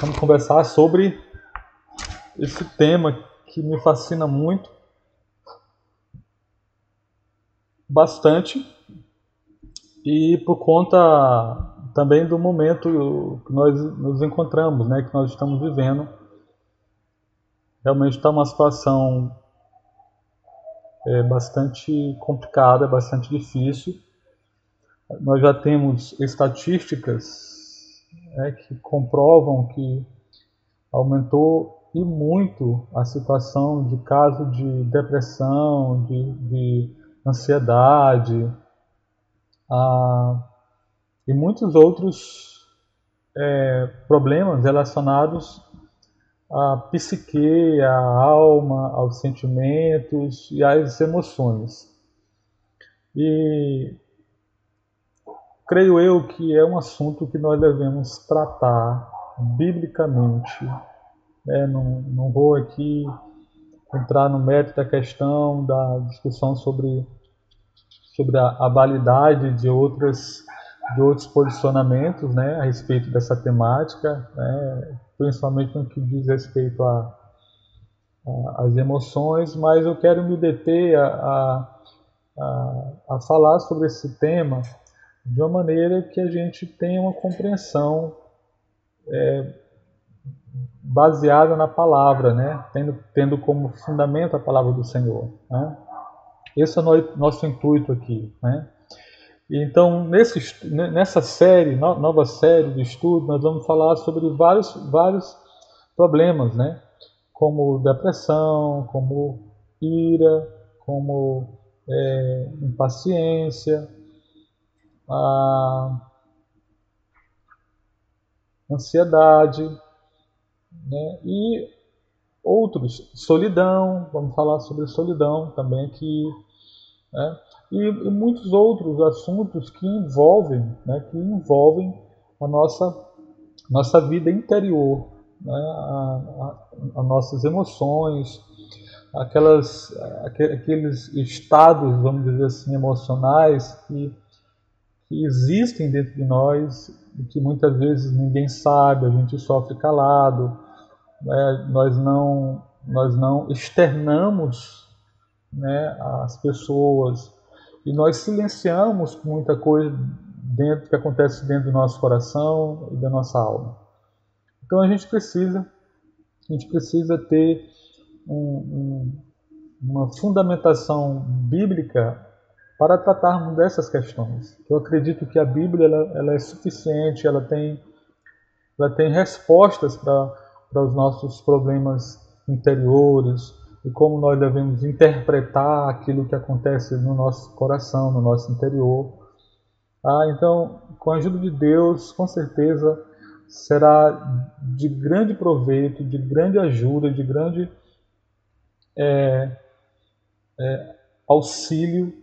vamos conversar sobre esse tema que me fascina muito, bastante, e por conta também do momento que nós nos encontramos, né, que nós estamos vivendo. Realmente está uma situação é, bastante complicada, bastante difícil. Nós já temos estatísticas né, que comprovam que aumentou e muito a situação de caso de depressão, de, de ansiedade e muitos outros é, problemas relacionados à psique, à alma, aos sentimentos e às emoções. E creio eu que é um assunto que nós devemos tratar biblicamente. É, não, não vou aqui entrar no mérito da questão da discussão sobre, sobre a, a validade de outras de outros posicionamentos né, a respeito dessa temática, né, principalmente no que diz respeito às emoções, mas eu quero me deter a, a, a falar sobre esse tema de uma maneira que a gente tenha uma compreensão é, baseada na palavra, né? tendo, tendo como fundamento a palavra do Senhor. Né? Esse é o nosso intuito aqui. Né? Então, nesse, nessa série, nova série de estudo, nós vamos falar sobre vários, vários problemas, né? como depressão, como ira, como é, impaciência, a ansiedade, né? e outros, solidão, vamos falar sobre solidão também aqui, né? e, e, muitos outros assuntos que envolvem, né? que envolvem a nossa, nossa vida interior, né? as nossas emoções, aquelas, aqueles estados, vamos dizer assim, emocionais que que existem dentro de nós e que muitas vezes ninguém sabe, a gente sofre calado, né? nós, não, nós não externamos né, as pessoas e nós silenciamos muita coisa dentro que acontece dentro do nosso coração e da nossa alma. Então a gente precisa, a gente precisa ter um, um, uma fundamentação bíblica para tratarmos dessas questões. Eu acredito que a Bíblia ela, ela é suficiente, ela tem, ela tem respostas para, os nossos problemas interiores e como nós devemos interpretar aquilo que acontece no nosso coração, no nosso interior. Ah, então, com a ajuda de Deus, com certeza será de grande proveito, de grande ajuda, de grande é, é, auxílio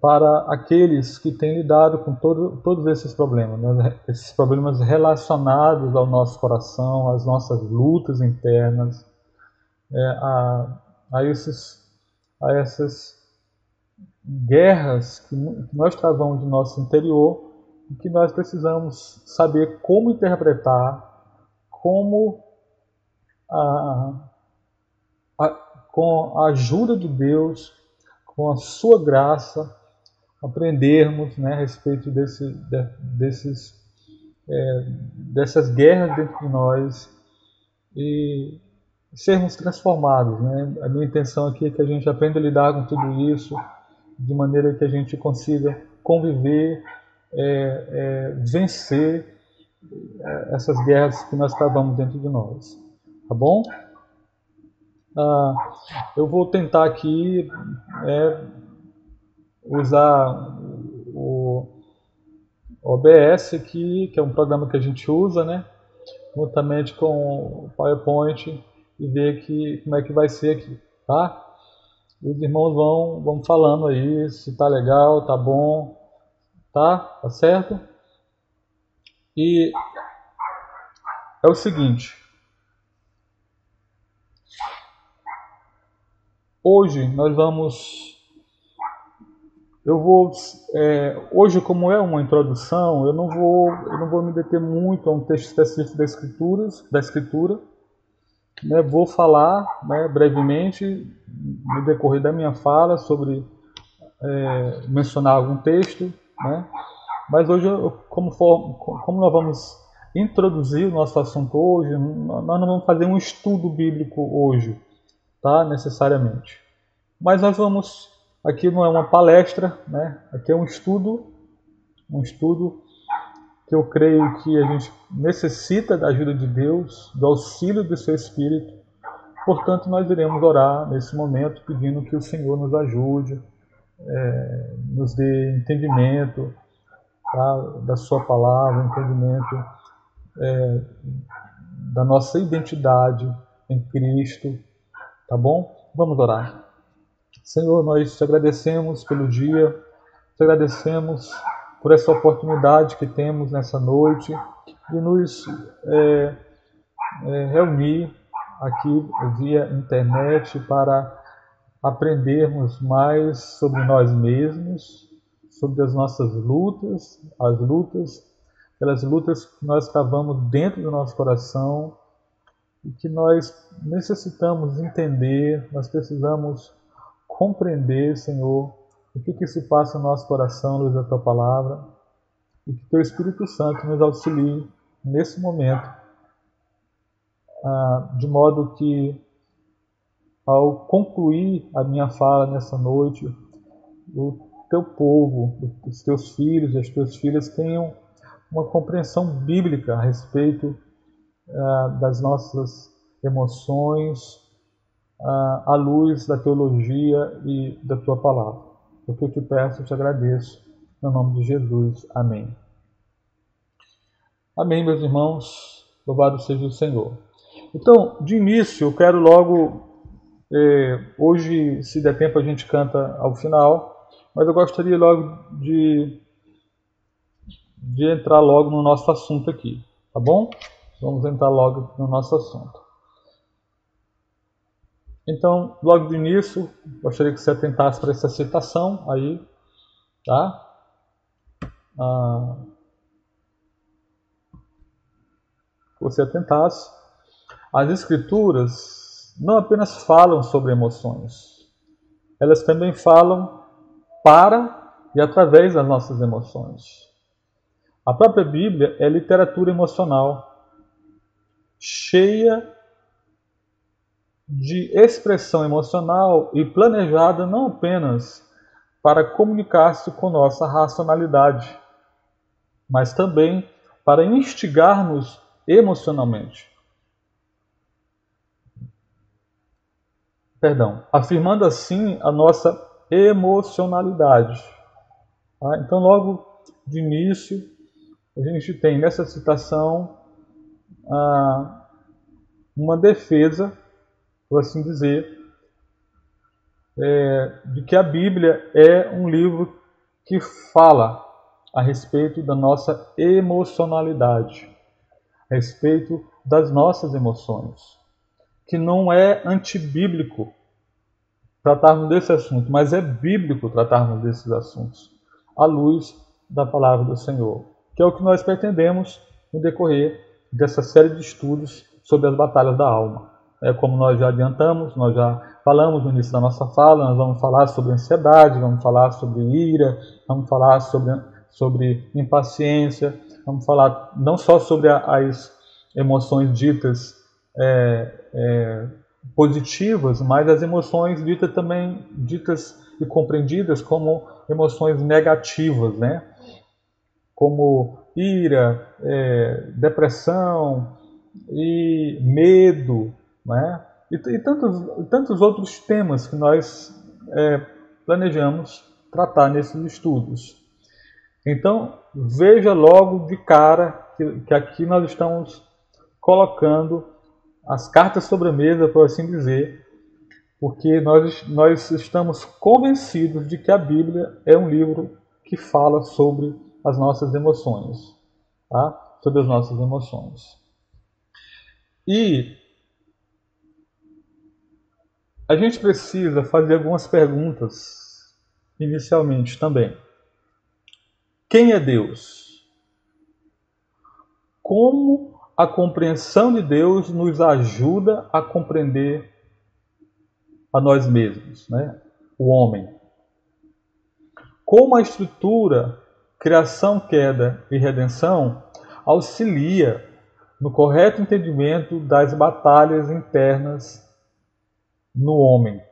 para aqueles que têm lidado com todo, todos esses problemas, né? esses problemas relacionados ao nosso coração, às nossas lutas internas, é, a, a, esses, a essas guerras que nós travamos no nosso interior e que nós precisamos saber como interpretar, como a, a, com a ajuda de Deus com a sua graça, aprendermos né, a respeito desse, de, desses, é, dessas guerras dentro de nós e sermos transformados. Né? A minha intenção aqui é que a gente aprenda a lidar com tudo isso de maneira que a gente consiga conviver, é, é, vencer é, essas guerras que nós travamos dentro de nós. Tá bom? Ah, eu vou tentar aqui é, usar o OBS aqui, que é um programa que a gente usa, né? Juntamente com o PowerPoint e ver que, como é que vai ser aqui, tá? Os irmãos vão, vão falando aí se tá legal, tá bom, tá? Tá certo? E é o seguinte, Hoje nós vamos eu vou é, hoje como é uma introdução, eu não vou eu não vou me deter muito a um texto específico da escritura, da escritura. Né, vou falar né, brevemente no decorrer da minha fala sobre é, mencionar algum texto, né? Mas hoje, como, for, como nós vamos introduzir o nosso assunto hoje, nós não vamos fazer um estudo bíblico hoje, tá? Necessariamente. Mas nós vamos, aqui não é uma palestra, né? Aqui é um estudo, um estudo que eu creio que a gente necessita da ajuda de Deus, do auxílio do seu Espírito. Portanto, nós iremos orar nesse momento pedindo que o Senhor nos ajude, é, nos dê entendimento tá, da Sua palavra, entendimento é, da nossa identidade em Cristo, tá bom? Vamos orar. Senhor, nós te agradecemos pelo dia, te agradecemos por essa oportunidade que temos nessa noite de nos é, é, reunir aqui via internet para aprendermos mais sobre nós mesmos, sobre as nossas lutas, as lutas, aquelas lutas que nós cavamos dentro do nosso coração e que nós necessitamos entender, nós precisamos compreender, Senhor, o que, que se passa no nosso coração, luz da Tua Palavra, e que Teu Espírito Santo nos auxilie nesse momento, ah, de modo que ao concluir a minha fala nessa noite, o teu povo, os teus filhos e as tuas filhas tenham uma compreensão bíblica a respeito uh, das nossas emoções uh, à luz da teologia e da tua palavra. O que eu te peço, eu te agradeço. No nome de Jesus. Amém. Amém, meus irmãos. Louvado seja o Senhor. Então, de início, eu quero logo é, hoje, se der tempo, a gente canta ao final, mas eu gostaria logo de, de entrar logo no nosso assunto aqui, tá bom? Vamos entrar logo no nosso assunto. Então, logo de início, gostaria que você atentasse para essa citação aí, tá? Ah, você atentasse. As escrituras não apenas falam sobre emoções, elas também falam para e através das nossas emoções. A própria Bíblia é literatura emocional, cheia de expressão emocional e planejada não apenas para comunicar-se com nossa racionalidade, mas também para instigar-nos emocionalmente. perdão, afirmando assim a nossa emocionalidade. Tá? Então, logo de início, a gente tem nessa citação ah, uma defesa, por assim dizer, é, de que a Bíblia é um livro que fala a respeito da nossa emocionalidade, a respeito das nossas emoções que não é antibíblico tratarmos desse assunto, mas é bíblico tratarmos desses assuntos à luz da palavra do Senhor, que é o que nós pretendemos no decorrer dessa série de estudos sobre as batalhas da alma. É como nós já adiantamos, nós já falamos no início da nossa fala, nós vamos falar sobre ansiedade, vamos falar sobre ira, vamos falar sobre, sobre impaciência, vamos falar não só sobre as emoções ditas é, é, positivas, mas as emoções ditas também ditas e compreendidas como emoções negativas, né? Como ira, é, depressão e medo, né? E, e, tantos, e tantos outros temas que nós é, planejamos tratar nesses estudos. Então, veja logo de cara que, que aqui nós estamos colocando as cartas sobre a mesa, por assim dizer, porque nós, nós estamos convencidos de que a Bíblia é um livro que fala sobre as nossas emoções, tá? sobre as nossas emoções. E a gente precisa fazer algumas perguntas inicialmente também. Quem é Deus? Como a compreensão de Deus nos ajuda a compreender a nós mesmos, né? o homem. Como a estrutura criação, queda e redenção auxilia no correto entendimento das batalhas internas no homem.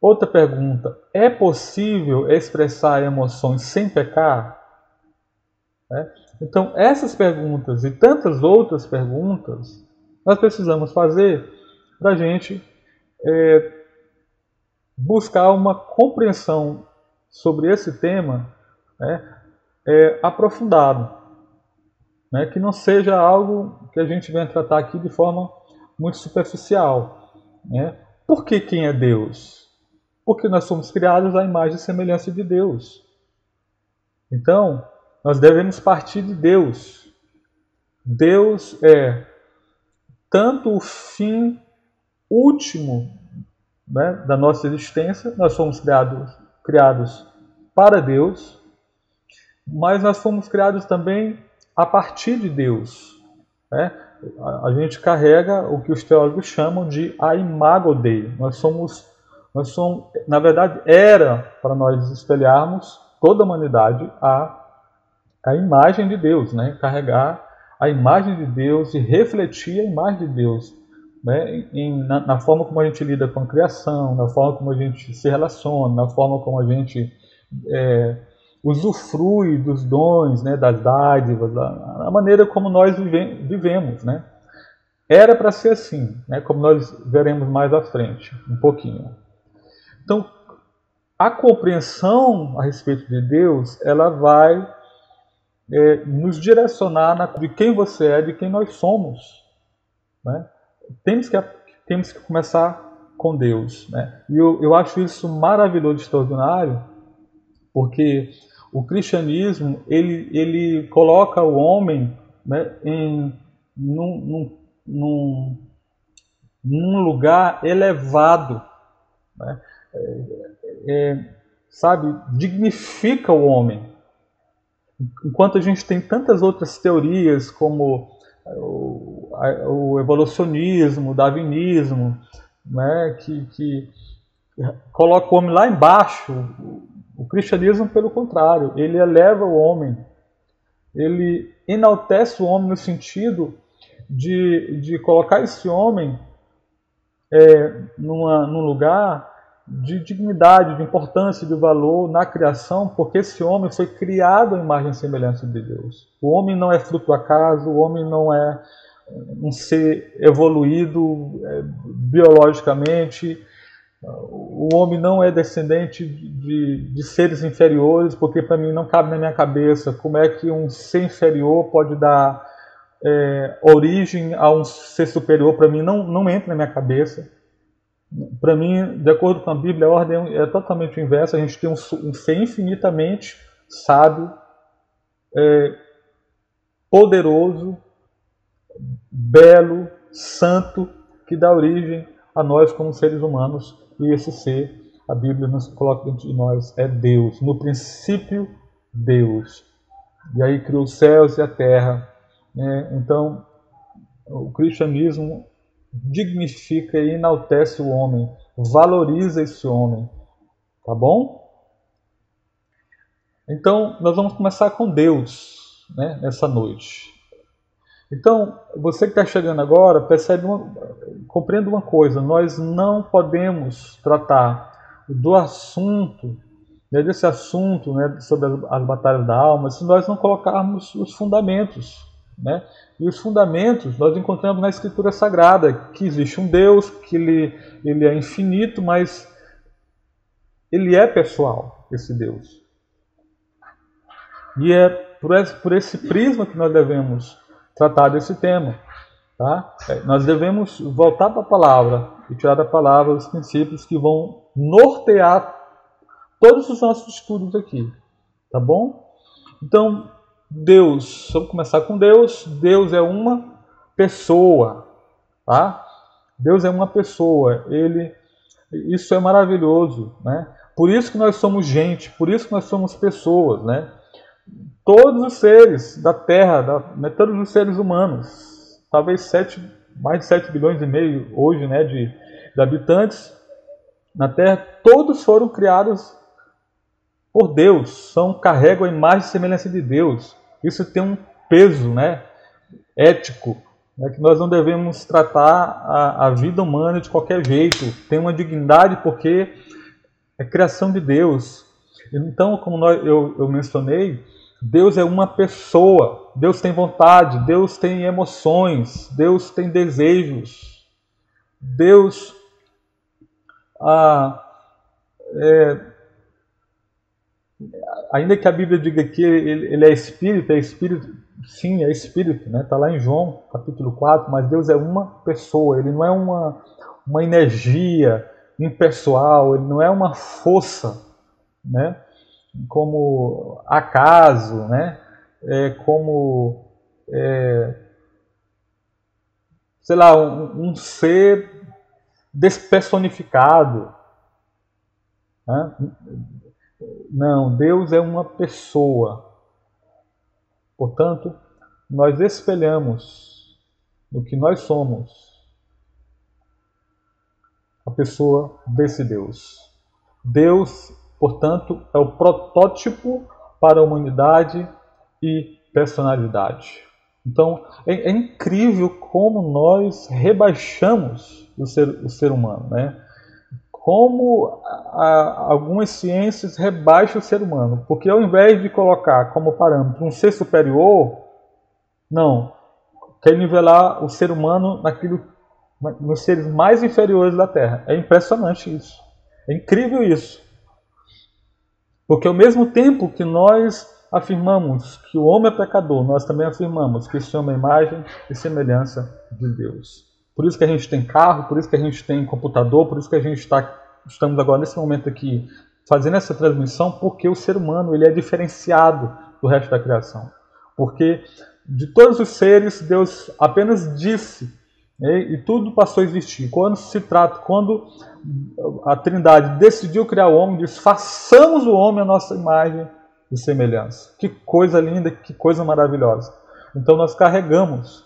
Outra pergunta: é possível expressar emoções sem pecar? É. Então, essas perguntas e tantas outras perguntas nós precisamos fazer para a gente é, buscar uma compreensão sobre esse tema né, é, aprofundado, né, que não seja algo que a gente venha tratar aqui de forma muito superficial. Né? Por que quem é Deus? Porque nós somos criados à imagem e semelhança de Deus. Então, nós devemos partir de Deus. Deus é tanto o fim último né, da nossa existência, nós somos criados, criados para Deus, mas nós fomos criados também a partir de Deus. Né? A gente carrega o que os teólogos chamam de a imago Dei. Nós somos nós somos, na verdade, era para nós espelharmos toda a humanidade a, a imagem de Deus, né? carregar a imagem de Deus e refletir a imagem de Deus né? Em, na, na, forma como a gente lida com a criação, na forma como a gente se relaciona, na forma como a gente é, usufrui dos dons, né? das dádivas, a, a maneira como nós vive, vivemos. Né? Era para ser assim, né? como nós veremos mais à frente, um pouquinho. Então, a compreensão a respeito de Deus, ela vai é, nos direcionar na, de quem você é, de quem nós somos. Né? Temos, que, temos que começar com Deus. Né? E eu, eu acho isso maravilhoso, extraordinário, porque o cristianismo ele, ele coloca o homem né, em, num, num, num, num lugar elevado. Né? é, sabe, dignifica o homem. Enquanto a gente tem tantas outras teorias, como o, o evolucionismo, o darwinismo, né, que, que coloca o homem lá embaixo, o cristianismo, pelo contrário, ele eleva o homem, ele enaltece o homem no sentido de, de colocar esse homem é, numa, num lugar de dignidade, de importância, de valor na criação, porque esse homem foi criado à imagem e semelhança de Deus. O homem não é fruto do acaso, o homem não é um ser evoluído é, biologicamente, o homem não é descendente de, de seres inferiores, porque para mim não cabe na minha cabeça como é que um ser inferior pode dar é, origem a um ser superior, para mim não, não entra na minha cabeça. Para mim, de acordo com a Bíblia, a ordem é totalmente inversa. A gente tem um, um ser infinitamente sábio, é, poderoso, belo, santo, que dá origem a nós como seres humanos. E esse ser, a Bíblia nos coloca dentro de nós, é Deus. No princípio, Deus. E aí criou os céus e a terra. Né? Então, o cristianismo dignifica e enaltece o homem, valoriza esse homem. Tá bom? Então, nós vamos começar com Deus né, nessa noite. Então, você que está chegando agora, percebe uma, compreenda uma coisa: nós não podemos tratar do assunto, né, desse assunto né, sobre as, as batalhas da alma, se nós não colocarmos os fundamentos. Né? E os fundamentos nós encontramos na Escritura Sagrada, que existe um Deus, que ele, ele é infinito, mas ele é pessoal, esse Deus. E é por esse, por esse prisma que nós devemos tratar desse tema. Tá? É, nós devemos voltar para a palavra e tirar da palavra os princípios que vão nortear todos os nossos estudos aqui. Tá bom? Então, Deus, vamos começar com Deus. Deus é uma pessoa, tá? Deus é uma pessoa. Ele, isso é maravilhoso, né? Por isso que nós somos gente, por isso que nós somos pessoas, né? Todos os seres da Terra, da, né, todos os seres humanos, talvez sete, mais de 7 bilhões e meio hoje né, de, de habitantes na Terra, todos foram criados por Deus, são carregam a imagem e semelhança de Deus. Isso tem um peso, né, ético, né, que nós não devemos tratar a, a vida humana de qualquer jeito. Tem uma dignidade porque é criação de Deus. Então, como nós, eu, eu mencionei, Deus é uma pessoa. Deus tem vontade, Deus tem emoções, Deus tem desejos. Deus ah, é, ainda que a Bíblia diga que ele, ele, é espírito, é espírito, sim, é espírito, né? Está lá em João, capítulo 4, mas Deus é uma pessoa, ele não é uma, uma energia impessoal, ele não é uma força, né? Como acaso, né? É como, é, sei lá, um, um ser despersonificado. Né? Não, Deus é uma pessoa. Portanto, nós espelhamos no que nós somos a pessoa desse Deus. Deus, portanto, é o protótipo para a humanidade e personalidade. Então, é, é incrível como nós rebaixamos o ser, o ser humano, né? como a, algumas ciências rebaixam o ser humano. Porque ao invés de colocar como parâmetro um ser superior, não, quer nivelar o ser humano naquilo, nos seres mais inferiores da Terra. É impressionante isso. É incrível isso. Porque ao mesmo tempo que nós afirmamos que o homem é pecador, nós também afirmamos que homem é imagem e semelhança de Deus. Por isso que a gente tem carro, por isso que a gente tem computador, por isso que a gente está, estamos agora nesse momento aqui fazendo essa transmissão, porque o ser humano ele é diferenciado do resto da criação. Porque de todos os seres, Deus apenas disse né, e tudo passou a existir. Quando se trata, quando a Trindade decidiu criar o homem, diz: façamos o homem a nossa imagem e semelhança. Que coisa linda, que coisa maravilhosa. Então nós carregamos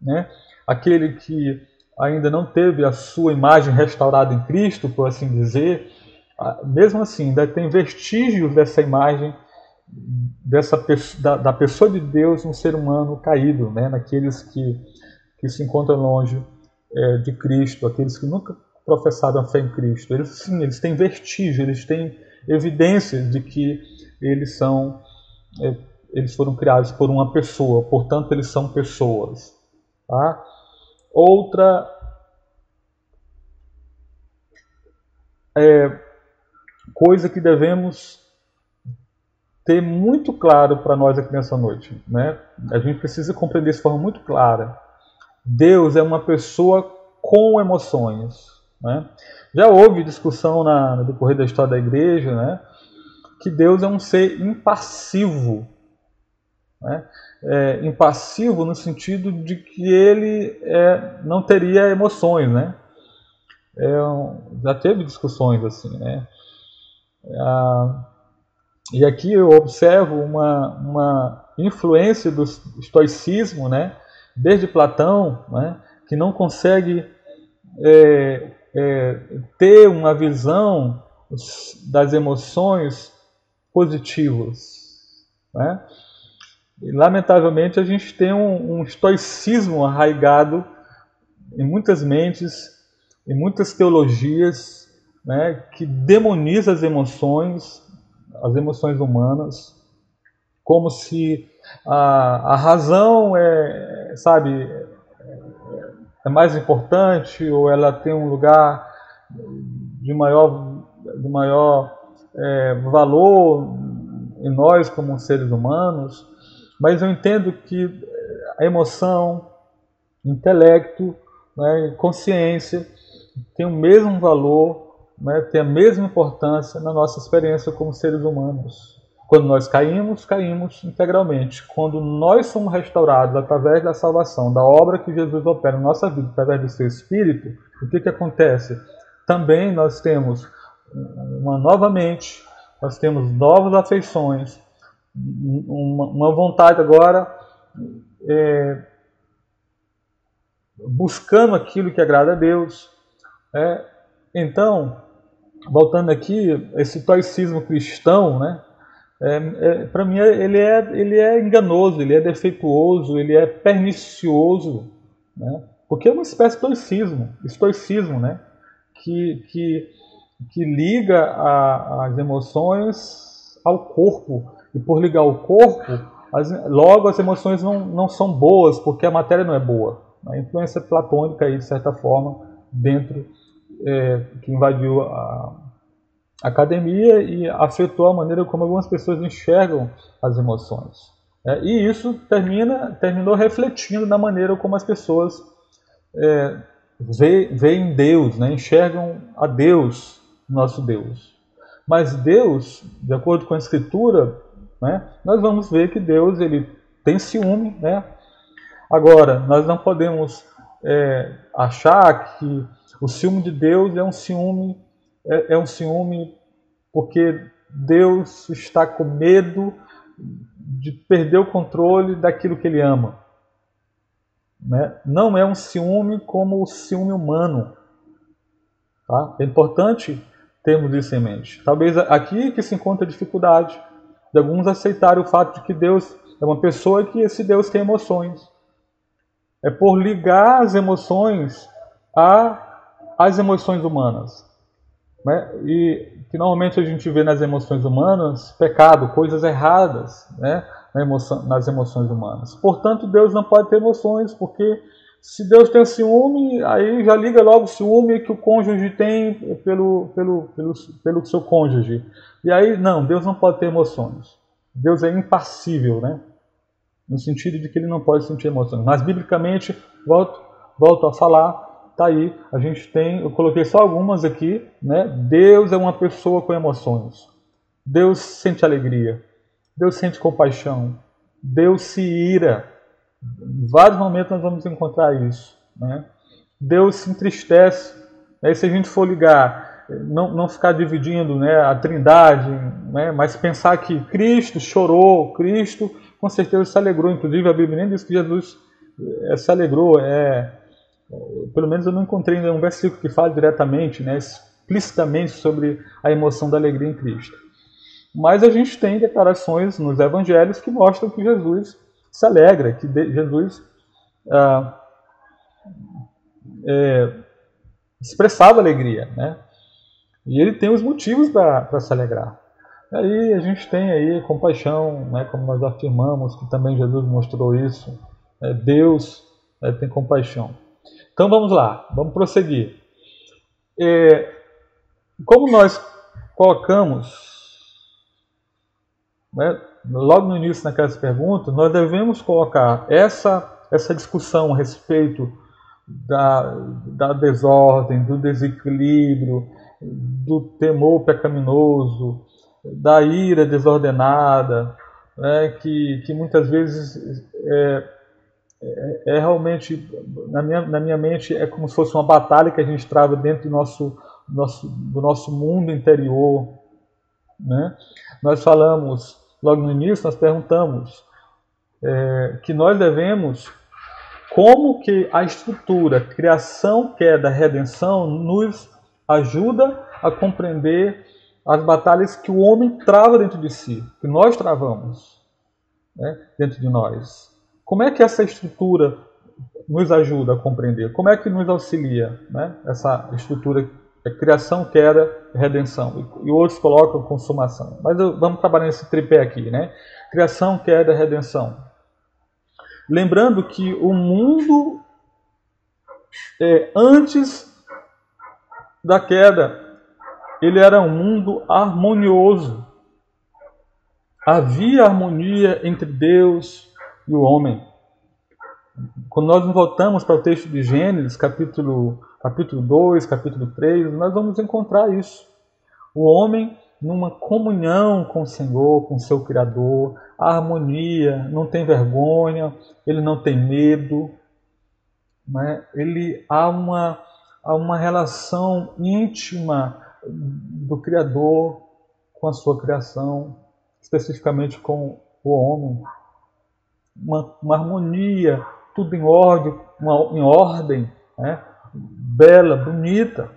né, aquele que ainda não teve a sua imagem restaurada em Cristo, por assim dizer, mesmo assim, ainda tem vestígios dessa imagem dessa da, da pessoa de Deus no ser humano caído, né? naqueles que, que se encontram longe é, de Cristo, aqueles que nunca professaram a fé em Cristo. Eles sim, eles têm vestígio, eles têm evidências de que eles são é, eles foram criados por uma pessoa, portanto eles são pessoas. Tá? Outra é, coisa que devemos ter muito claro para nós aqui nessa noite. Né? A gente precisa compreender de forma muito clara. Deus é uma pessoa com emoções. Né? Já houve discussão na, no decorrer da história da igreja né? que Deus é um ser impassivo. Né? é, impassivo no sentido de que ele é, não teria emoções, né? É, já teve discussões assim, né? Ah, e aqui eu observo uma, uma influência do estoicismo, né? Desde Platão, né? Que não consegue é, é, ter uma visão das emoções positivas, né? Lamentavelmente, a gente tem um, um estoicismo arraigado em muitas mentes, em muitas teologias, né, que demoniza as emoções, as emoções humanas, como se a, a razão é, sabe, é mais importante ou ela tem um lugar de maior, de maior é, valor em nós como seres humanos. Mas eu entendo que a emoção, intelecto, né, consciência tem o mesmo valor, né, tem a mesma importância na nossa experiência como seres humanos. Quando nós caímos, caímos integralmente. Quando nós somos restaurados através da salvação, da obra que Jesus opera na nossa vida, através do seu Espírito, o que, que acontece? Também nós temos uma nova mente, nós temos novas afeições, uma, uma vontade agora é, buscando aquilo que agrada a Deus. É, então, voltando aqui, esse toicismo cristão, né? É, é, para mim ele é, ele é enganoso, ele é defeituoso, ele é pernicioso, né? porque é uma espécie de estoicismo, estoicismo né? que, que, que liga a, as emoções ao corpo, e por ligar o corpo, as, logo as emoções não, não são boas, porque a matéria não é boa. A influência platônica, aí, de certa forma, dentro, é, que invadiu a, academia e afetou a maneira como algumas pessoas enxergam as emoções. É, e isso termina, terminou refletindo na maneira como as pessoas é, veem Deus, né, enxergam a Deus, nosso Deus. Mas Deus, de acordo com a Escritura, né, nós vamos ver que Deus ele tem ciúme. Né? Agora, nós não podemos é, achar que o ciúme de Deus é um ciúme é, é um ciúme porque Deus está com medo de perder o controle daquilo que ele ama. Né? Não é um ciúme como o ciúme humano. Tá? É importante termos isso em mente. Talvez aqui que se encontra a dificuldade de alguns aceitarem o fato de que Deus é uma pessoa que esse Deus tem emoções. É por ligar as emoções às emoções humanas. Né? E que normalmente a gente vê nas emoções humanas pecado, coisas erradas né? Na emoção, nas emoções humanas. Portanto, Deus não pode ter emoções, porque se Deus tem ciúme, aí já liga logo o ciúme que o cônjuge tem pelo, pelo, pelo, pelo seu cônjuge. E aí, não, Deus não pode ter emoções. Deus é impassível, né? No sentido de que ele não pode sentir emoções. Mas, biblicamente, volto, volto a falar, Tá aí, a gente tem, eu coloquei só algumas aqui, né? Deus é uma pessoa com emoções. Deus sente alegria. Deus sente compaixão. Deus se ira. Em vários momentos nós vamos encontrar isso, né? Deus se entristece. Aí se a gente for ligar, não, não ficar dividindo né, a trindade, né, mas pensar que Cristo chorou, Cristo com certeza se alegrou. Inclusive a Bíblia nem diz que Jesus eh, se alegrou, é, pelo menos eu não encontrei um versículo que fale diretamente, né, explicitamente sobre a emoção da alegria em Cristo. Mas a gente tem declarações nos evangelhos que mostram que Jesus se alegra, que Jesus ah, é, expressava alegria, né? E ele tem os motivos para se alegrar. Aí a gente tem aí compaixão, né, como nós afirmamos, que também Jesus mostrou isso. É, Deus é, tem compaixão. Então vamos lá, vamos prosseguir. É, como nós colocamos, né, logo no início naquelas perguntas, nós devemos colocar essa, essa discussão a respeito da, da desordem, do desequilíbrio, do temor pecaminoso, da ira desordenada, né, que, que muitas vezes é, é, é, realmente, na minha, na minha mente, é como se fosse uma batalha que a gente trava dentro do nosso, nosso, do nosso mundo interior. Né? Nós falamos, logo no início, nós perguntamos é, que nós devemos, como que a estrutura criação, queda, redenção, nos ajuda a compreender as batalhas que o homem trava dentro de si, que nós travamos né, dentro de nós. Como é que essa estrutura nos ajuda a compreender? Como é que nos auxilia né? essa estrutura é criação, queda, redenção? E, outros colocam consumação. Mas vamos trabalhar nesse tripé aqui, né? Criação, queda, redenção. Lembrando que o mundo é, antes da queda ele era um mundo harmonioso. Havia harmonia entre Deus e o homem. Quando nós voltamos para o texto de Gênesis, capítulo, capítulo 2, capítulo 3, nós vamos encontrar isso. O homem numa comunhão com o Senhor, com o seu Criador, a harmonia, não tem vergonha, ele não tem medo, né? ele há uma, há uma relação íntima do Criador com a sua criação, especificamente com o homem. Uma, uma harmonia, tudo em ordem, uma, em ordem, né? bela, bonita.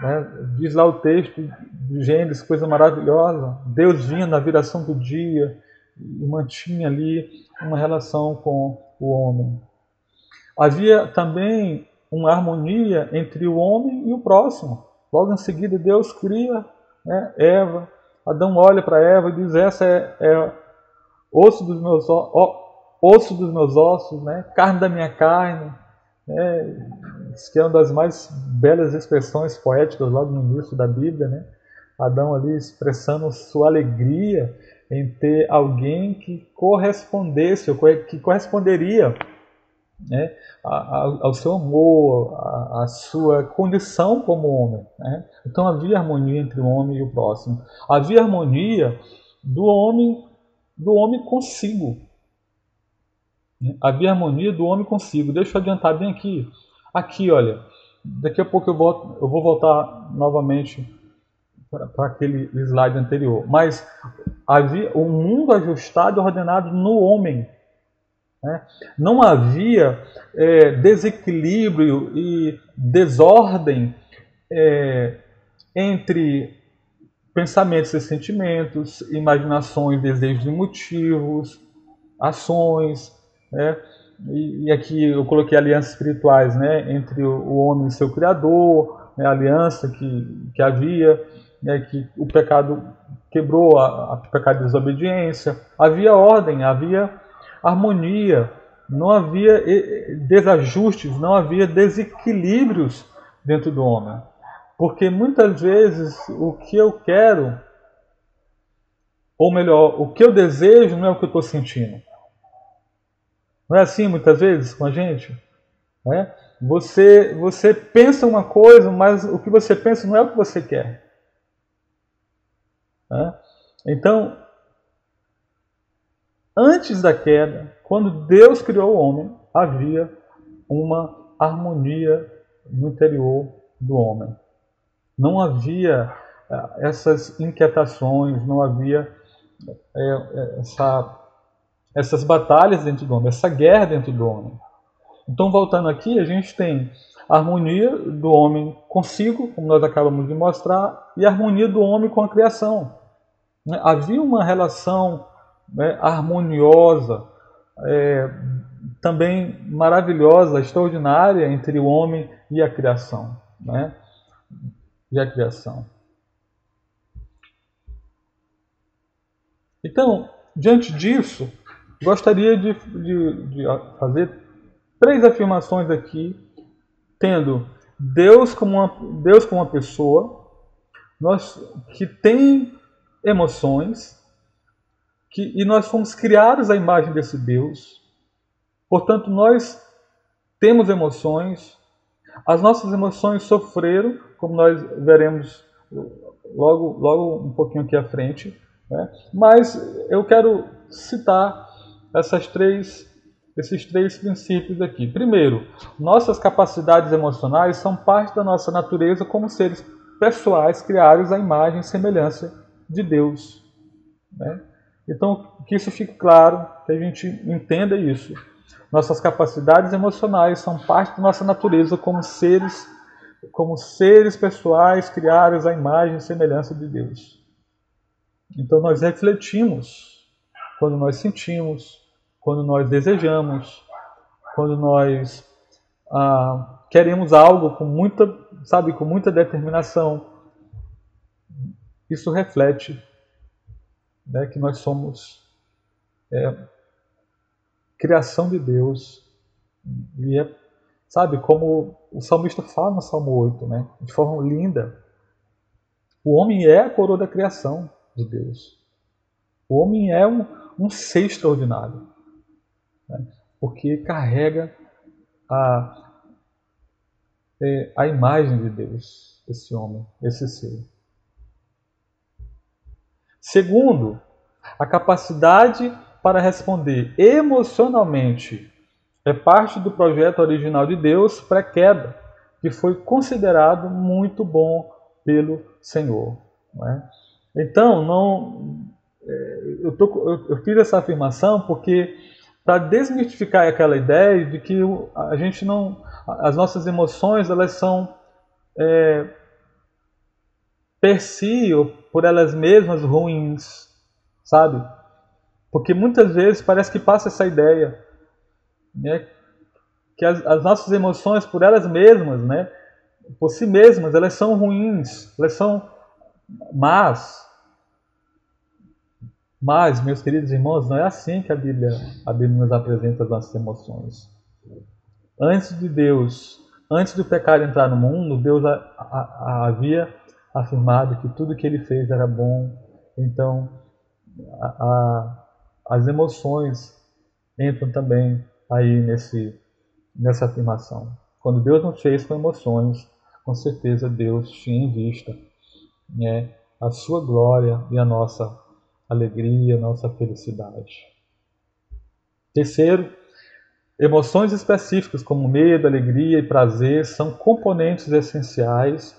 Né? Diz lá o texto de Gênesis, coisa maravilhosa. Deus vinha na viração do dia e mantinha ali uma relação com o homem. Havia também uma harmonia entre o homem e o próximo. Logo em seguida, Deus cria né, Eva. Adão olha para Eva e diz: Essa é, é osso dos meus osso dos meus ossos, né, carne da minha carne. Né, que é uma das mais belas expressões poéticas logo no início da Bíblia, né? Adão ali expressando sua alegria em ter alguém que correspondesse, que corresponderia né, ao seu amor, à sua condição como homem. Né? Então havia harmonia entre o homem e o próximo. Havia harmonia do homem, do homem consigo. Né? Havia harmonia do homem consigo. Deixa eu adiantar bem aqui. Aqui, olha, daqui a pouco eu, volto, eu vou voltar novamente para aquele slide anterior. Mas havia o um mundo ajustado e ordenado no homem. Né? Não havia é, desequilíbrio e desordem é, entre pensamentos e sentimentos, imaginações, desejos e motivos, ações. Né? E, e, aqui eu coloquei alianças espirituais né? entre o homem e seu Criador, né? a aliança que, que havia, né? que o pecado quebrou, a, a pecado de desobediência. Havia ordem, havia harmonia, não havia desajustes, não havia desequilíbrios dentro do homem. Porque muitas vezes o que eu quero, ou melhor, o que eu desejo não é o que eu estou sentindo. Não é assim muitas vezes com a gente? É? Você, você pensa uma coisa, mas o que você pensa não é o que você quer. É? Então, Antes da queda, quando Deus criou o homem, havia uma harmonia no interior do homem. Não havia eh, essas inquietações, não havia é, essa, essas batalhas dentro do homem, essa guerra dentro do homem. Então, voltando aqui, a gente tem a harmonia do homem consigo, como nós acabamos de mostrar, e a harmonia do homem com a criação. Havia uma relação né, harmoniosa, é, também maravilhosa, extraordinária entre o homem e a criação. Né? E a criação. Então, diante disso, gostaria de, de, de fazer três afirmações aqui, tendo Deus como uma, Deus como uma pessoa, nós que tem emoções, que, e nós fomos criados à imagem desse Deus. Portanto, nós temos emoções, as nossas emoções sofreram, como nós veremos logo, logo um pouquinho aqui à frente. Né? Mas eu quero citar essas três, esses três princípios aqui. Primeiro, nossas capacidades emocionais são parte da nossa natureza como seres pessoais criados à imagem e semelhança de Deus. Né? Então, que isso fique claro, que a gente entenda isso. Nossas capacidades emocionais são parte da nossa natureza como seres, como seres pessoais criados à imagem e semelhança de Deus. Então nós refletimos quando nós sentimos, quando nós desejamos, quando nós ah, queremos algo com muita, sabe, com muita determinação. Isso reflete né, que nós somos é, criação de Deus. E é, sabe, como o salmista fala no Salmo 8, né, de forma linda, o homem é a coroa da criação de Deus. O homem é um, um ser extraordinário, né, porque carrega a, é, a imagem de Deus, esse homem, esse ser. Segundo, a capacidade para responder emocionalmente é parte do projeto original de Deus pré-queda, que foi considerado muito bom pelo Senhor. Não é? Então, não, é, eu, tô, eu, fiz essa afirmação porque para desmistificar aquela ideia de que a gente não, as nossas emoções elas são é, per si ou por elas mesmas ruins, sabe? Porque muitas vezes parece que passa essa ideia, né? Que as, as nossas emoções por elas mesmas, né? Por si mesmas, elas são ruins, elas são más. Mas, meus queridos irmãos, não é assim que a Bíblia, a Bíblia nos apresenta as nossas emoções. Antes de Deus, antes do pecado entrar no mundo, Deus a, a, a havia afirmado que tudo que ele fez era bom. Então, as emoções entram também aí nesse, nessa afirmação. Quando Deus nos fez com emoções, com certeza Deus tinha em vista né, a sua glória e a nossa alegria, a nossa felicidade. Terceiro, emoções específicas como medo, alegria e prazer são componentes essenciais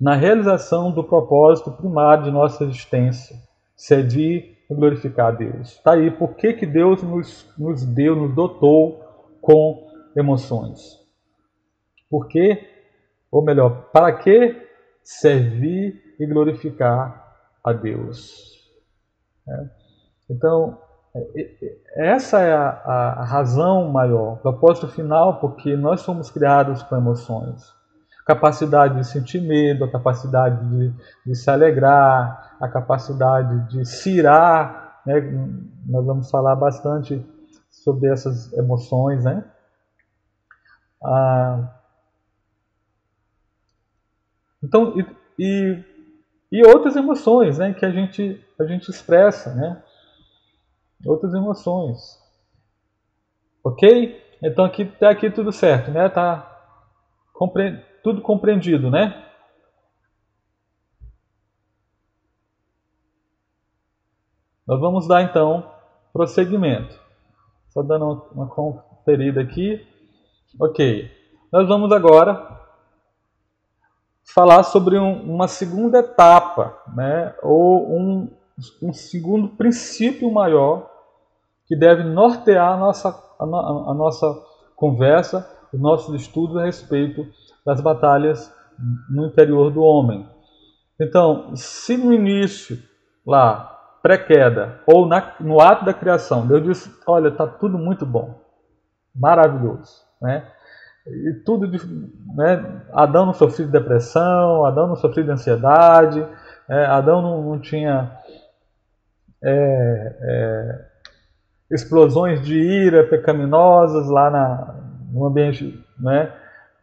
na realização do propósito primário de nossa existência, servir glorificar a Deus. Está aí por que, que Deus nos, nos deu, nos dotou com emoções. Por quê? Ou melhor, para que servir e glorificar a Deus? É. Então, é, é, essa é a, a, razão maior, o propósito final, porque nós somos criados com emoções capacidade de sentir medo, a capacidade de, de se alegrar, a capacidade de se irar. Né? Nós vamos falar bastante sobre essas emoções. Né? Ah, então, e, e, e, outras emoções né? que a gente, a gente expressa. Né? Outras emoções. Ok? Então aqui até aqui tudo certo, né? Tá compre tudo compreendido, né? Nós vamos dar então prosseguimento. Só dando uma conferida aqui. Ok. Nós vamos agora falar sobre um, uma segunda etapa, né? ou um, um, segundo princípio maior que deve nortear a nossa, a, a nossa conversa, os nossos estudos a respeito das batalhas no interior do homem. Então, se no início, lá, pré-queda, ou na, no ato da criação, Deus disse: Olha, está tudo muito bom, maravilhoso. Né? E tudo, de, né? Adão não sofreu de depressão, Adão não sofreu de ansiedade, é, Adão não, não tinha é, é, explosões de ira pecaminosas lá na, no ambiente né,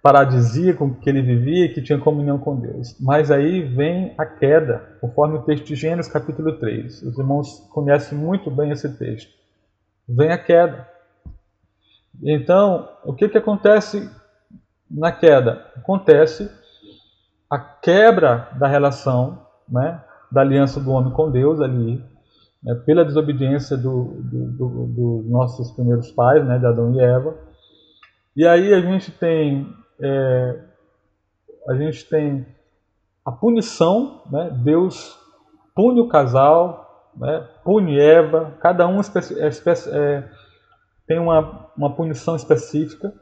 paradisíaco que ele vivia que tinha comunhão com Deus. Mas aí vem a queda, conforme o texto de Gênesis capítulo 3. Os irmãos conhecem muito bem esse texto. Vem a queda. Então, o que, que acontece na queda? Acontece a quebra da relação, né, da aliança do homem com Deus ali, né, pela desobediência dos do, do, do nossos primeiros pais, né, de Adão e Eva. E aí a gente tem é, a gente tem a punição, né? Deus pune o casal, né? pune Eva, cada um é, é, tem uma, uma punição específica.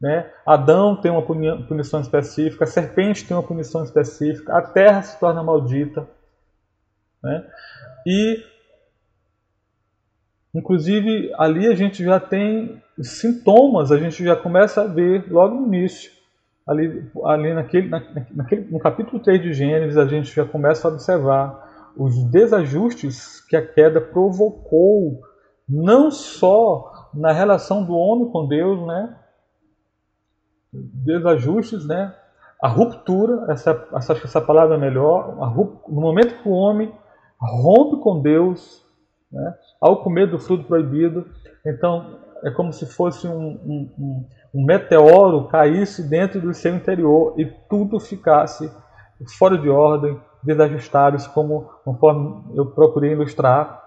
Né? Adão tem uma punição específica, a serpente tem uma punição específica, a terra se torna maldita. Né? E, inclusive, ali a gente já tem sintomas a gente já começa a ver logo no início. Ali, ali naquele, naquele, no capítulo 3 de Gênesis, a gente já começa a observar os desajustes que a queda provocou, não só na relação do homem com Deus, né? Desajustes, né? A ruptura, essa, essa, essa palavra é melhor, no momento que o homem rompe com Deus, né? ao comer do fruto proibido, então é como se fosse um, um, um, um meteoro caísse dentro do seu interior e tudo ficasse fora de ordem, desajustados, como conforme eu procurei ilustrar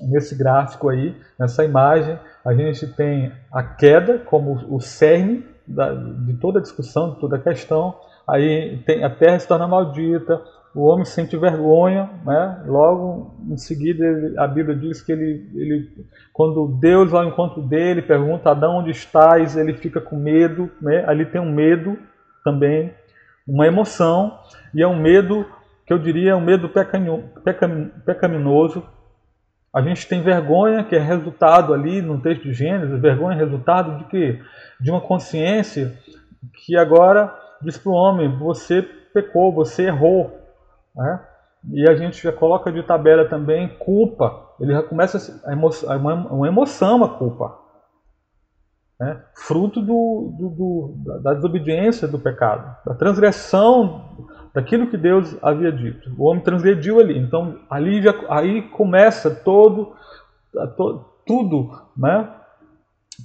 nesse gráfico aí, nessa imagem, a gente tem a queda como o cerne, da, de toda a discussão, de toda a questão, aí tem, a terra se torna maldita, o homem sente vergonha, né? logo em seguida ele, a Bíblia diz que ele, ele, quando Deus vai ao encontro dele, pergunta Adão onde estás, ele fica com medo, né? ali tem um medo também, uma emoção, e é um medo que eu diria é um medo pecaminoso. A gente tem vergonha, que é resultado ali no texto de Gênesis, vergonha é resultado de quê? De uma consciência que agora diz para o homem, você pecou, você errou, né? E a gente já coloca de tabela também culpa. Ele já começa a emoção, uma emoção a culpa. Né? Fruto do, do, do, da desobediência do pecado, da transgressão daquilo que Deus havia dito. O homem transgrediu ali. Então ali já, aí começa todo, tudo né?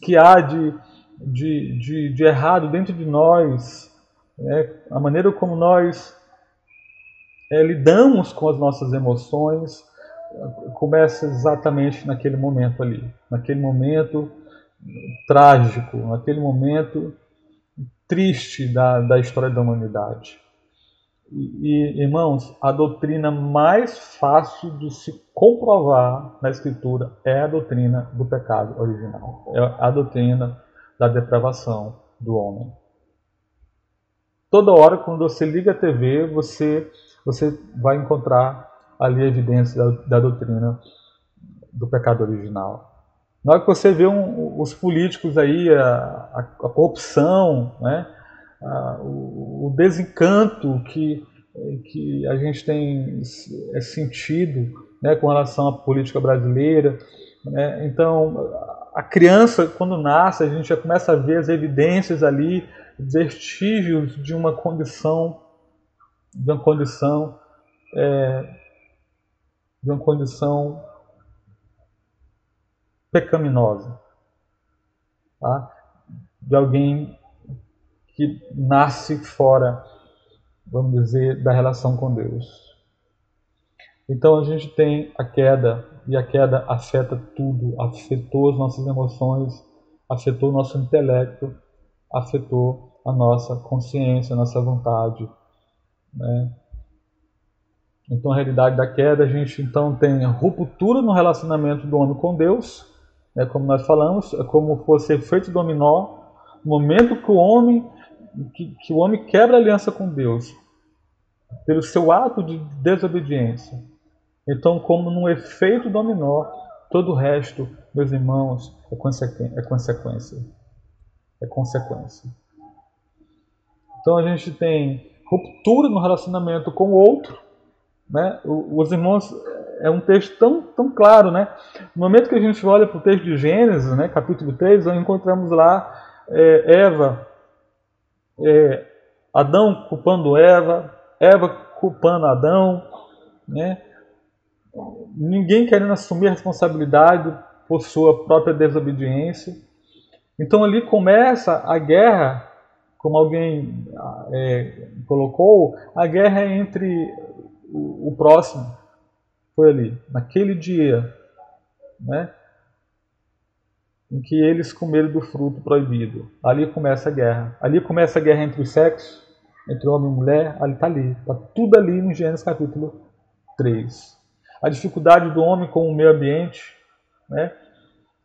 que há de, de, de, de errado dentro de nós, né? a maneira como nós é, lidamos com as nossas emoções começa exatamente naquele momento ali, naquele momento trágico, naquele momento triste da, da história da humanidade. E, irmãos, a doutrina mais fácil de se comprovar na Escritura é a doutrina do pecado original, é a doutrina da depravação do homem. Toda hora, quando você liga a TV, você você vai encontrar ali a evidência da, da doutrina do pecado original. Na hora que você vê um, os políticos aí, a, a, a corrupção, né, a, o, o, desencanto que, que a gente tem é sentido né, com relação à política brasileira. Né, então, a criança, quando nasce, a gente já começa a ver as evidências ali, vestígios de uma condição de uma condição é, de uma condição pecaminosa, tá? de alguém que nasce fora, vamos dizer, da relação com Deus. Então a gente tem a queda e a queda afeta tudo, afetou as nossas emoções, afetou o nosso intelecto, afetou a nossa consciência, a nossa vontade, né? Então, a realidade da queda, a gente então tem ruptura no relacionamento do homem com Deus, né, como nós falamos, é como fosse efeito dominó, no momento que o homem que, que o homem quebra a aliança com Deus, pelo seu ato de desobediência. Então, como num efeito dominó, todo o resto, meus irmãos, é, consequência. É consequência. É consequência. Então a gente tem ruptura no relacionamento com o outro. Né? Os irmãos, é um texto tão, tão claro. Né? No momento que a gente olha para o texto de Gênesis, né, capítulo 3, nós encontramos lá é, Eva, é, Adão culpando Eva, Eva culpando Adão, né? ninguém querendo assumir a responsabilidade por sua própria desobediência. Então ali começa a guerra como alguém é, colocou, a guerra é entre o, o, próximo. Foi ali, naquele dia, né, em que eles comeram do fruto proibido. Ali começa a guerra. Ali começa a guerra entre os sexos, entre homem e mulher. Ali está ali, está tudo ali no Gênesis capítulo 3. A dificuldade do homem com o meio ambiente, né?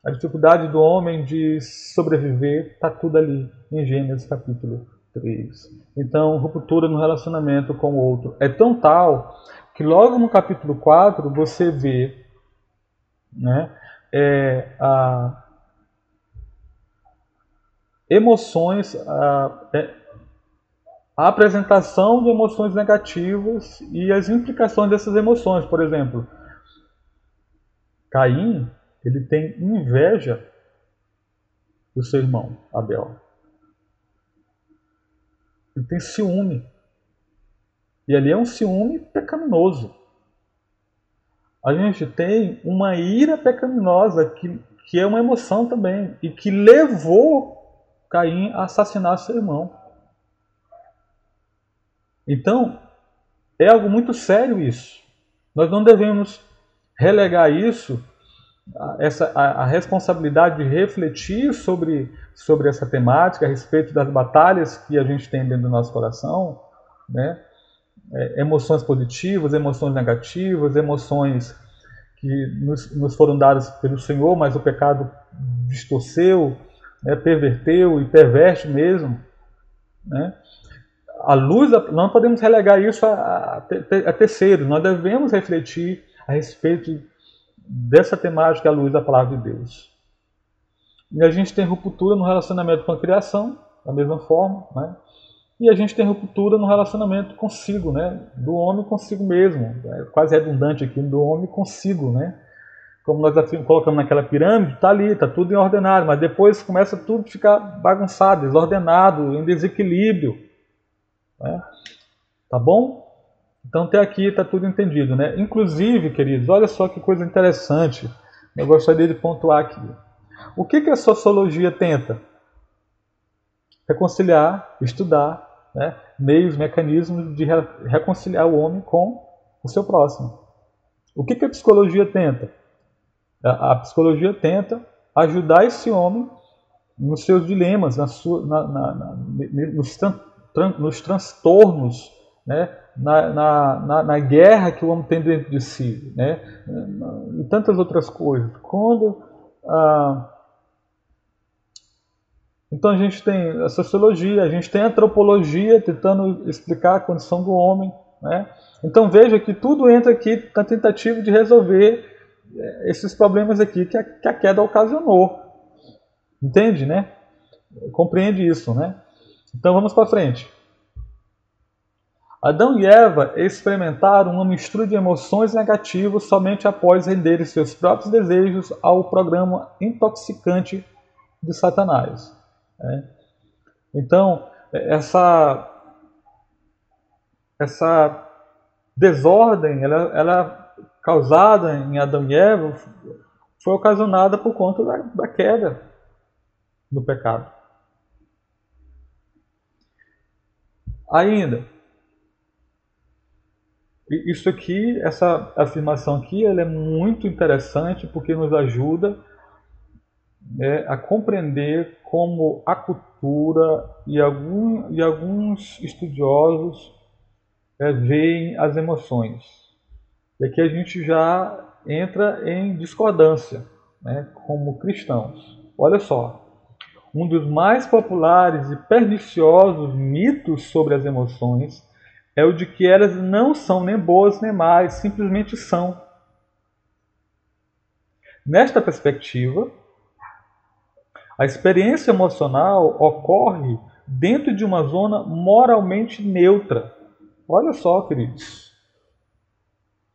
A dificuldade do homem de sobreviver está tudo ali em Gênesis capítulo 3. Então, ruptura no relacionamento com o outro é tão tal que logo no capítulo 4 você vê né, é, a, emoções, a, é, a apresentação de emoções negativas e as implicações dessas emoções. Por exemplo, Caim ele tem inveja do seu irmão Abel. Ele tem ciúme. E ali é um ciúme pecaminoso. A gente tem uma ira pecaminosa que, que é uma emoção também e que levou Caim a assassinar seu irmão. Então, é algo muito sério isso. Nós não devemos relegar isso essa, a, a, responsabilidade de refletir sobre, sobre essa temática, a respeito das batalhas que a gente tem dentro do nosso coração, né? É, emoções positivas, emoções negativas, emoções que nos, nos, foram dadas pelo Senhor, mas o pecado distorceu, né? perverteu e perverte mesmo. Né? A luz, não podemos relegar isso a, a, a nós devemos refletir a respeito dessa temática à luz da palavra de Deus. E a gente tem ruptura no relacionamento com a criação, da mesma forma, né? E a gente tem ruptura no relacionamento consigo, né? Do homem consigo mesmo. É quase redundante aqui, do homem consigo, né? Como nós colocamos naquela pirâmide, tá ali, tá tudo em ordenado, mas depois começa tudo a ficar bagunçado, desordenado, em desequilíbrio. Né? Tá bom? Então até aqui está tudo entendido, né? Inclusive, queridos, olha só que coisa interessante. Eu gostaria de pontuar aqui. O que, que a sociologia tenta? Reconciliar, estudar né, meios, mecanismos de reconciliar o homem com o seu próximo. O que, que a psicologia tenta? A, a psicologia tenta ajudar esse homem nos seus dilemas, na sua, na, na, nos, tran, nos transtornos né, na, na, na, na, guerra que o homem tem dentro de si, né, e tantas outras coisas. Quando ah, então a gente tem a sociologia, a gente tem a antropologia tentando explicar a condição do homem, né? Então veja que tudo entra aqui na tentativa de resolver eh, esses problemas aqui que a, que a queda ocasionou. Entende, né? Compreende isso, né? Então vamos para frente. Adão e Eva experimentaram uma mistura de emoções negativas somente após renderem seus próprios desejos ao programa intoxicante de Satanás. Né? Então, essa, essa desordem, ela, ela causada em Adão e Eva, foi ocasionada por conta da, da queda do pecado. Ainda, isso aqui, essa afirmação aqui, ela é muito interessante porque nos ajuda é, a compreender como a cultura e, algum, e alguns estudiosos é, veem as emoções. E aqui a gente já entra em discordância né, como cristãos. Olha só, um dos mais populares e perniciosos mitos sobre as emoções é o de que elas não são nem boas nem más, simplesmente são. Nesta perspectiva, a experiência emocional ocorre dentro de uma zona moralmente neutra. Olha só, queridos.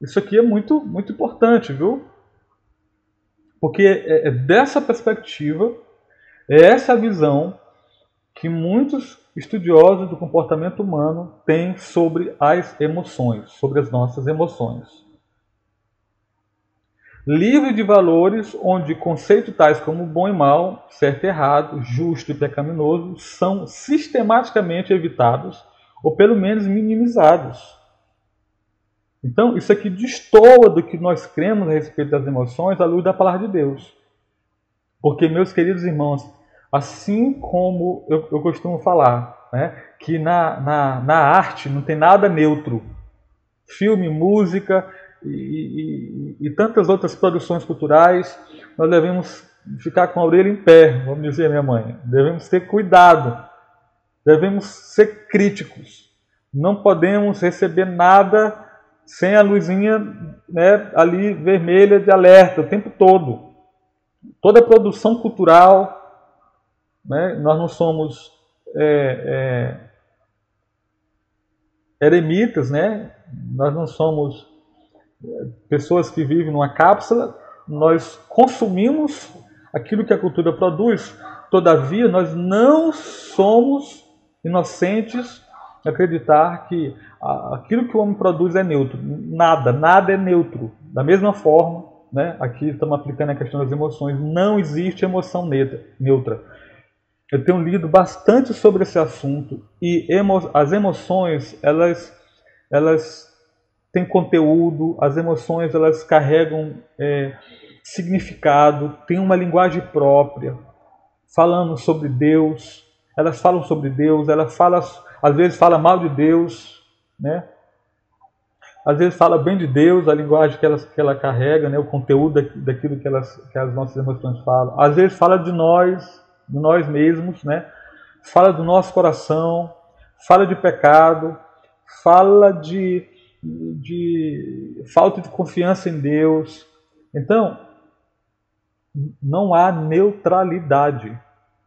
Isso aqui é muito, muito importante, viu? Porque é, é dessa perspectiva, é essa visão que muitos estudiosos do comportamento humano têm sobre as emoções, sobre as nossas emoções. Livre de valores onde conceitos tais como bom e mal, certo e errado, justo e pecaminoso são sistematicamente evitados ou pelo menos minimizados. Então, isso aqui destoa do que nós cremos a respeito das emoções à luz da palavra de Deus. Porque, meus queridos irmãos, Assim como eu, eu costumo falar, né, que na, na, na, arte não tem nada neutro. Filme, música e, e, e tantas outras produções culturais, nós devemos ficar com a orelha em pé, vamos dizer, minha mãe. Devemos ter cuidado, devemos ser críticos. Não podemos receber nada sem a luzinha né, ali vermelha de alerta o tempo todo. Toda produção cultural, né? Nós não somos é, é, eremitas, né? nós não somos é, pessoas que vivem numa cápsula, nós consumimos aquilo que a cultura produz, todavia nós não somos inocentes acreditar que aquilo que o homem produz é neutro. Nada, nada é neutro. Da mesma forma, né, aqui estamos aplicando a questão das emoções, não existe emoção neutra. Eu tenho lido bastante sobre esse assunto e emo as emoções, elas, elas têm conteúdo, as emoções elas carregam é, significado, têm uma linguagem própria, falando sobre Deus. Elas falam sobre Deus, elas falam, às vezes fala mal de Deus, né? Às vezes fala bem de Deus, a linguagem que ela, que ela carrega, né? o conteúdo daquilo que, elas, que as nossas emoções falam. Às vezes fala de nós, de nós mesmos, né? fala do nosso coração, fala de pecado, fala de, de falta de confiança em Deus. Então, não há neutralidade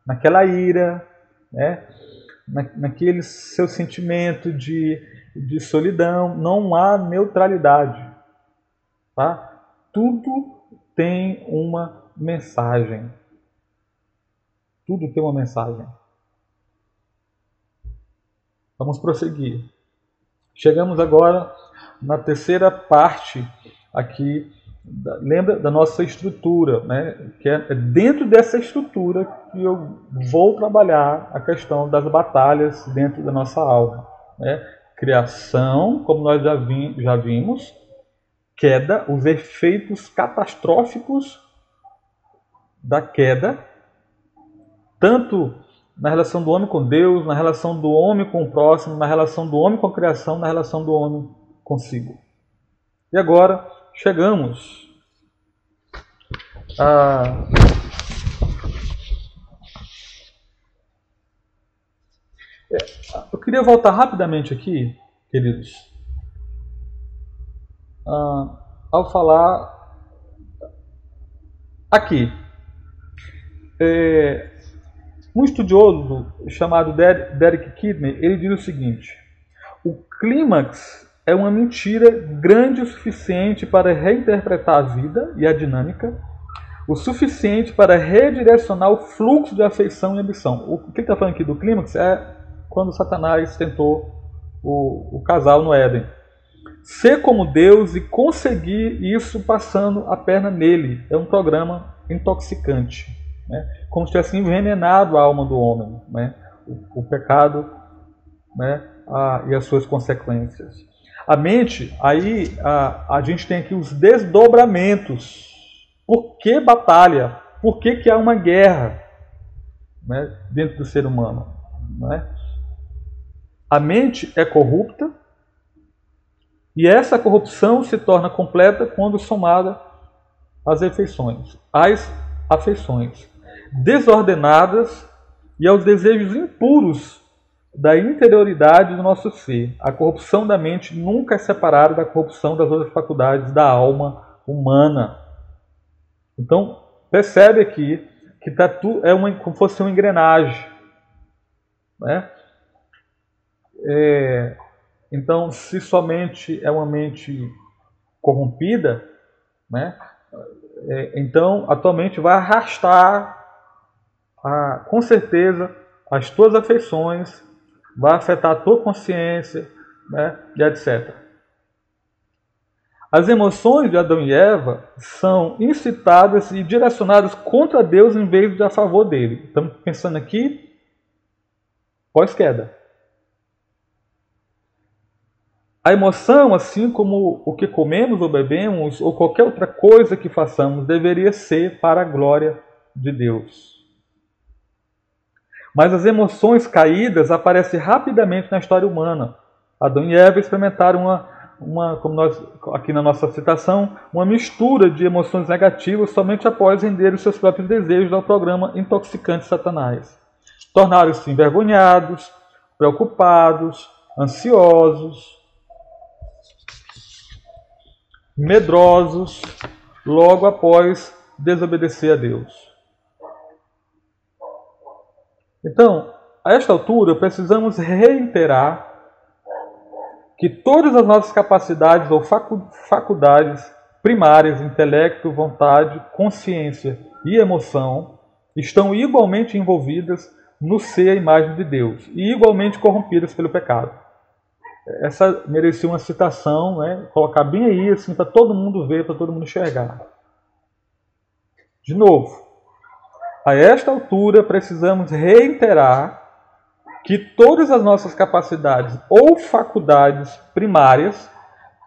naquela ira, né? Na, naquele seu sentimento de, de solidão, não há neutralidade. Tá? Tudo tem uma mensagem. Tudo tem uma mensagem. Vamos prosseguir. Chegamos agora na terceira parte aqui lembra da nossa estrutura, né? que é dentro dessa estrutura que eu vou trabalhar a questão das batalhas dentro da nossa alma. Né? Criação, como nós já, vi, já vimos, queda, os efeitos catastróficos da queda, tanto na relação do homem com Deus, na relação do homem com o próximo, na relação do homem com a criação, na relação do homem consigo. E agora, chegamos a eu queria voltar rapidamente aqui, queridos, ao falar aqui. É, um estudioso chamado Derek Kidney, ele diz o seguinte: o clímax é uma mentira grande o suficiente para reinterpretar a vida e a dinâmica, o suficiente para redirecionar o fluxo de afeição e ambição. O que ele está falando aqui do clímax é quando Satanás tentou o, o casal no Éden. Ser como Deus e conseguir isso passando a perna nele é um programa intoxicante, né? como se tivesse envenenado a alma do homem, né? o, o pecado né? e as suas consequências. A mente, aí a, a gente tem aqui os desdobramentos. Por que batalha? Por que, que há uma guerra né, dentro do ser humano? Né? A mente é corrupta e essa corrupção se torna completa quando somada às afeições, às afeições desordenadas e aos desejos impuros da interioridade do nosso ser. A corrupção da mente nunca é separada da corrupção das outras faculdades da alma humana. Então, percebe aqui que tá tu, é uma, como fosse uma engrenagem. Né? É, então, se somente é uma mente corrompida, né? É, então a tua mente vai arrastar, a, com certeza, as tuas afeições vai afetar a tua consciência, né, e etc. As emoções de Adão e Eva são incitadas e direcionadas contra Deus em vez de a favor dele. Estamos pensando aqui pós-queda. A emoção, assim como o que comemos ou bebemos, ou qualquer outra coisa que façamos, deveria ser para a glória de Deus. Mas as emoções caídas aparecem rapidamente na história humana. Adão e Eva experimentaram uma, uma, como nós aqui na nossa citação, uma mistura de emoções negativas somente após render os seus próprios desejos ao programa intoxicante Satanás. Tornaram-se envergonhados, preocupados, ansiosos, medrosos, logo após desobedecer a Deus. Então, a esta altura, precisamos reiterar que todas as nossas capacidades ou faculdades primárias, intelecto, vontade, consciência e emoção, estão igualmente envolvidas no ser a imagem de Deus e igualmente corrompidas pelo pecado. Essa merecia uma citação, né? colocar bem aí, assim, para todo mundo ver, para todo mundo enxergar. De novo, a esta altura, precisamos reiterar que todas as nossas capacidades ou faculdades primárias,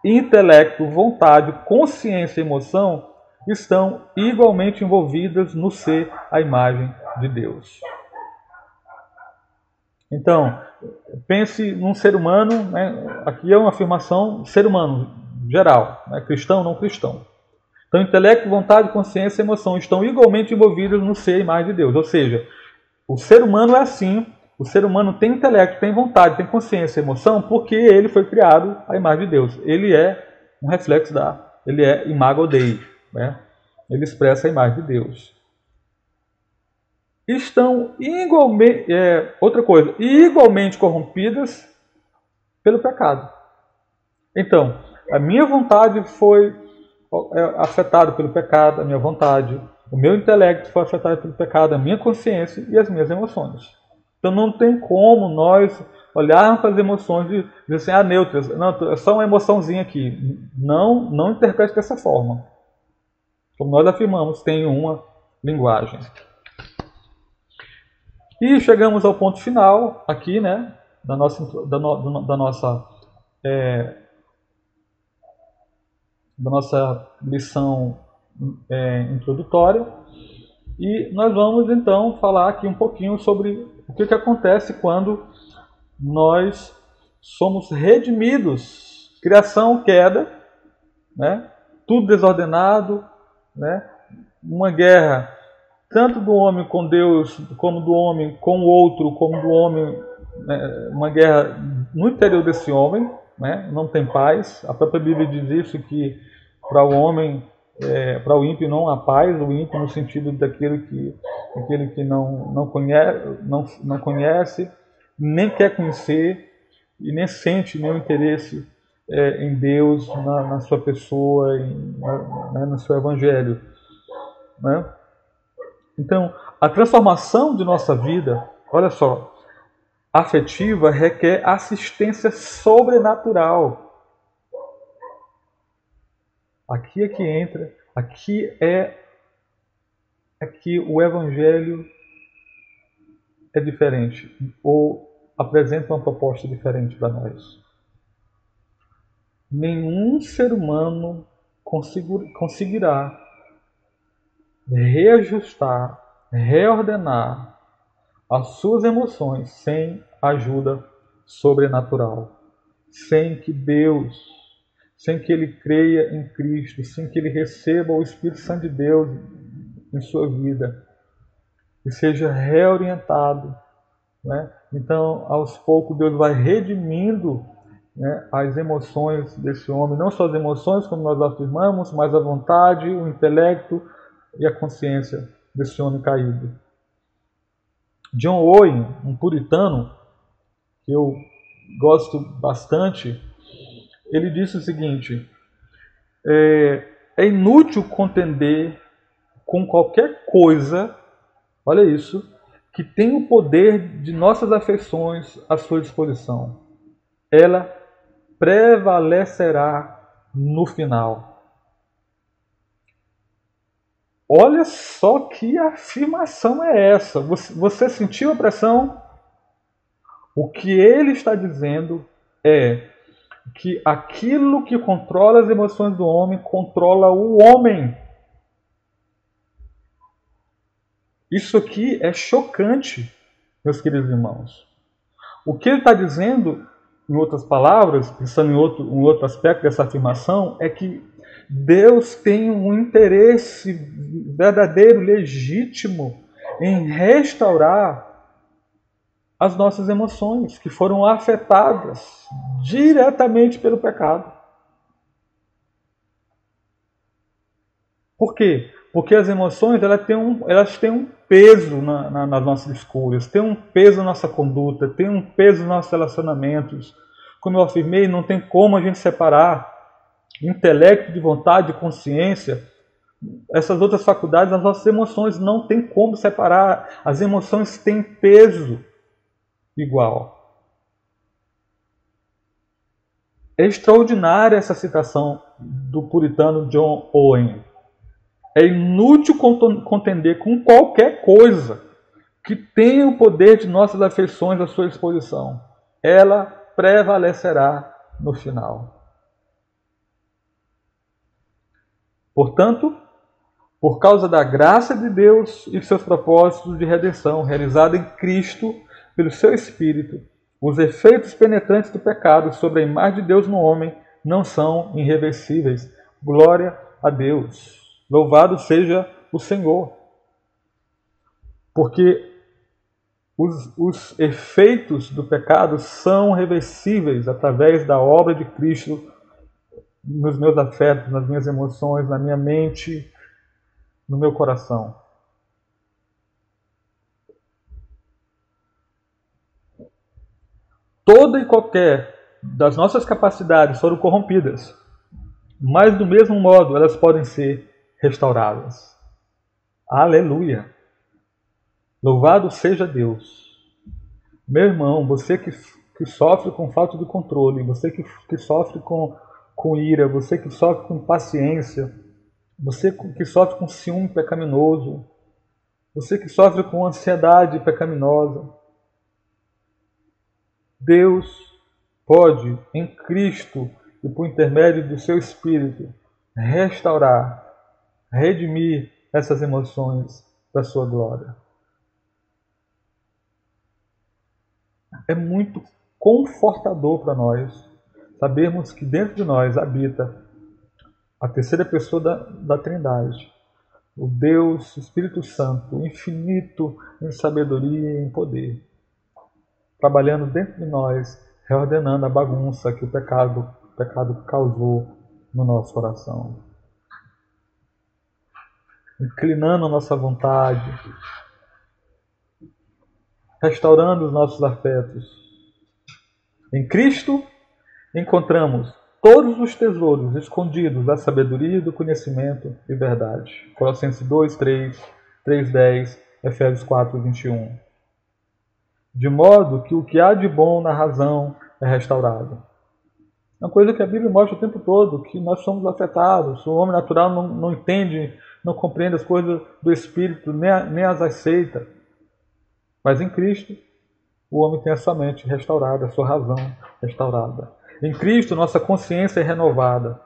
intelecto, vontade, consciência e emoção, estão igualmente envolvidas no ser a imagem de Deus. Então, pense num ser humano, né? aqui é uma afirmação ser humano, geral, né? cristão, não cristão. Então, intelecto, vontade, consciência e emoção estão igualmente envolvidos no ser a imagem de Deus. Ou seja, o ser humano é assim, o ser humano tem intelecto, tem vontade, tem consciência e emoção, porque ele foi criado à imagem de Deus. Ele é um reflexo da, ele é imago Dei, né? Ele expressa a imagem de Deus. Estão igualmente, é, outra coisa, igualmente corrompidas pelo pecado. Então, a minha vontade foi é, afetada pelo pecado, a minha vontade, o meu intelecto foi afetado pelo pecado, a minha consciência e as minhas emoções. Então não tem como nós olharmos para as emoções e dizer assim, ah, neutras, não, é só uma emoçãozinha aqui. Não, não interprete dessa forma. Como nós afirmamos, tem uma linguagem. E chegamos ao ponto final aqui, né, da nossa, da, no, da nossa, é, da nossa lição é, introdutória. E nós vamos então falar aqui um pouquinho sobre o que, que acontece quando nós somos redimidos. Criação, queda, né? tudo desordenado, né? uma guerra tanto do homem com Deus, como do homem com o outro, como do homem, né? uma guerra no interior desse homem, né? não tem paz. A própria Bíblia diz isso que para o homem é, para o ímpio não há paz, o ímpio no sentido daquele que, daquele que não, não, conhece, não, não conhece, nem quer conhecer e nem sente nenhum interesse é, em Deus, na, na sua pessoa, em, né, no seu evangelho. Né? Então, a transformação de nossa vida, olha só, afetiva requer assistência sobrenatural Aqui é que entra, aqui é aqui o evangelho é diferente ou apresenta uma proposta diferente para nós. Nenhum ser humano conseguirá reajustar, reordenar as suas emoções sem ajuda sobrenatural, sem que Deus sem que ele creia em Cristo, sem que ele receba o Espírito Santo de Deus em sua vida e seja reorientado. Né? Então, aos poucos, Deus vai redimindo né, as emoções desse homem, não só as emoções, como nós afirmamos, mas a vontade, o intelecto e a consciência desse homem caído. John Owen, um puritano, que eu gosto bastante, ele disse o seguinte: é, é inútil contender com qualquer coisa, olha isso, que tem o poder de nossas afeições à sua disposição. Ela prevalecerá no final. Olha só que afirmação é essa. Você, você sentiu a pressão? O que ele está dizendo é que aquilo que controla as emoções do homem controla o homem. Isso aqui é chocante, meus queridos irmãos. O que ele está dizendo, em outras palavras, pensando em outro, um outro aspecto dessa afirmação, é que Deus tem um interesse verdadeiro, legítimo, em restaurar as nossas emoções, que foram afetadas diretamente pelo pecado. Por quê? Porque as emoções elas têm um, elas têm um peso na, na, nas nossas escolhas, têm um peso na nossa conduta, têm um peso nos nossos relacionamentos. Como eu afirmei, não tem como a gente separar intelecto de vontade, de consciência, essas outras faculdades, as nossas emoções não tem como separar. As emoções têm peso igual. É extraordinária essa citação do puritano John Owen. É inútil contender com qualquer coisa que tenha o poder de nossas afeições à sua disposição. Ela prevalecerá no final. Portanto, por causa da graça de Deus e seus propósitos de redenção realizada em Cristo pelo seu Espírito, os efeitos penetrantes do pecado sobre a imagem de Deus no homem não são irreversíveis. Glória a Deus. Louvado seja o Senhor. Porque os, os efeitos do pecado são reversíveis através da obra de Cristo nos meus afetos, nas minhas emoções, na minha mente, no meu coração. Toda e qualquer das nossas capacidades foram corrompidas, mas do mesmo modo elas podem ser restauradas. Aleluia! Louvado seja Deus. Meu irmão, você que, que sofre com falta de controle, você que, que sofre com, com ira, você que sofre com impaciência, você que sofre com ciúme pecaminoso, você que sofre com ansiedade pecaminosa, Deus pode, em Cristo e por intermédio do seu Espírito, restaurar, redimir essas emoções para a sua glória. É muito confortador para nós sabermos que dentro de nós habita a terceira pessoa da, da Trindade, o Deus Espírito Santo, infinito em sabedoria e em poder, trabalhando dentro de nós, reordenando a bagunça que o pecado, o pecado causou no nosso coração. Inclinando a nossa vontade, restaurando os nossos afetos. Em Cristo encontramos todos os tesouros escondidos da sabedoria, do conhecimento e verdade. Colossenses 2, 3, 3, 10, Efésios 4, 21. De modo que o que há de bom na razão é restaurado. É uma coisa que a Bíblia mostra o tempo todo, que nós somos afetados. O homem natural não, não entende, não compreende as coisas do Espírito, nem, nem as aceita. Mas em Cristo, o homem tem a sua mente restaurada, a sua razão restaurada. Em Cristo, nossa consciência é renovada.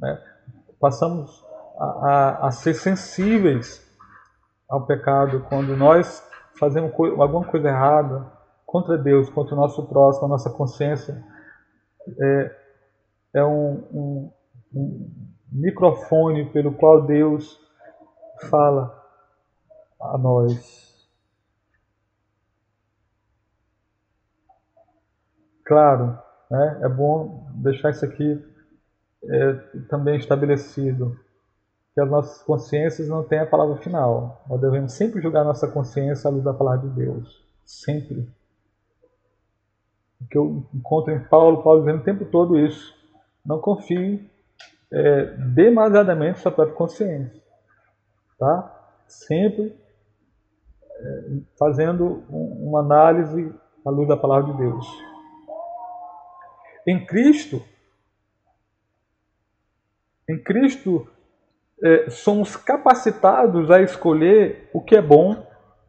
Né? Passamos a, a, a, ser sensíveis ao pecado quando nós fazemos alguma coisa errada contra Deus, contra o nosso próximo, a nossa consciência é, é um, um, um microfone pelo qual Deus fala a nós. Claro, né, é bom deixar isso aqui é, também estabelecido, que as nossas consciências não têm a palavra final. Nós devemos sempre julgar nossa consciência à luz da palavra de Deus. Sempre. Que eu encontro em Paulo, Paulo dizendo o tempo todo isso. Não confie é, demasiadamente sua própria consciência. Tá? Sempre é, fazendo um, uma análise à luz da palavra de Deus. Em Cristo, em Cristo é, somos capacitados a escolher o que é bom.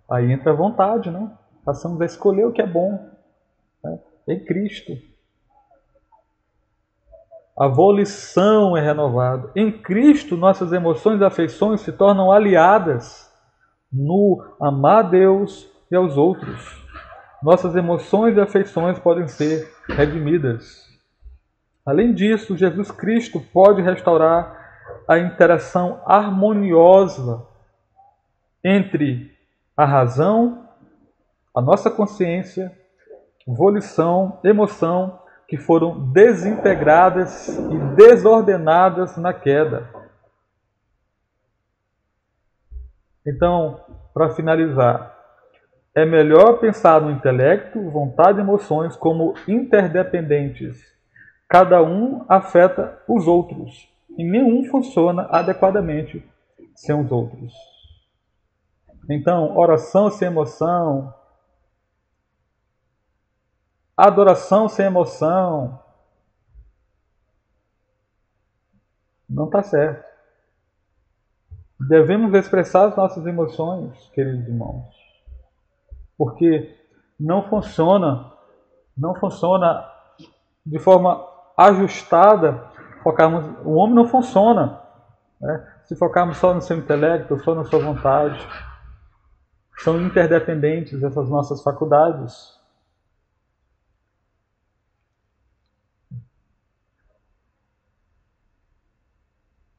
Aí entra a vontade, né? Passamos a escolher o que é bom. Né? Em Cristo. A volição é renovada. Em Cristo, nossas emoções e afeições se tornam aliadas no amar a Deus e aos outros. Nossas emoções e afeições podem ser redimidas. Além disso, Jesus Cristo pode restaurar a interação harmoniosa entre a razão, a nossa consciência, volição, emoção, que foram desintegradas e desordenadas na queda. Então, para finalizar, é melhor pensar no intelecto, vontade e emoções como interdependentes Cada um afeta os outros e nenhum funciona adequadamente sem os outros. Então, oração sem emoção, adoração sem emoção, não está certo. Devemos expressar as nossas emoções, queridos irmãos, porque não funciona, não funciona de forma ajustada, focarmos. O homem não funciona. Né? Se focarmos só no seu intelecto, só na sua vontade, são interdependentes essas nossas faculdades.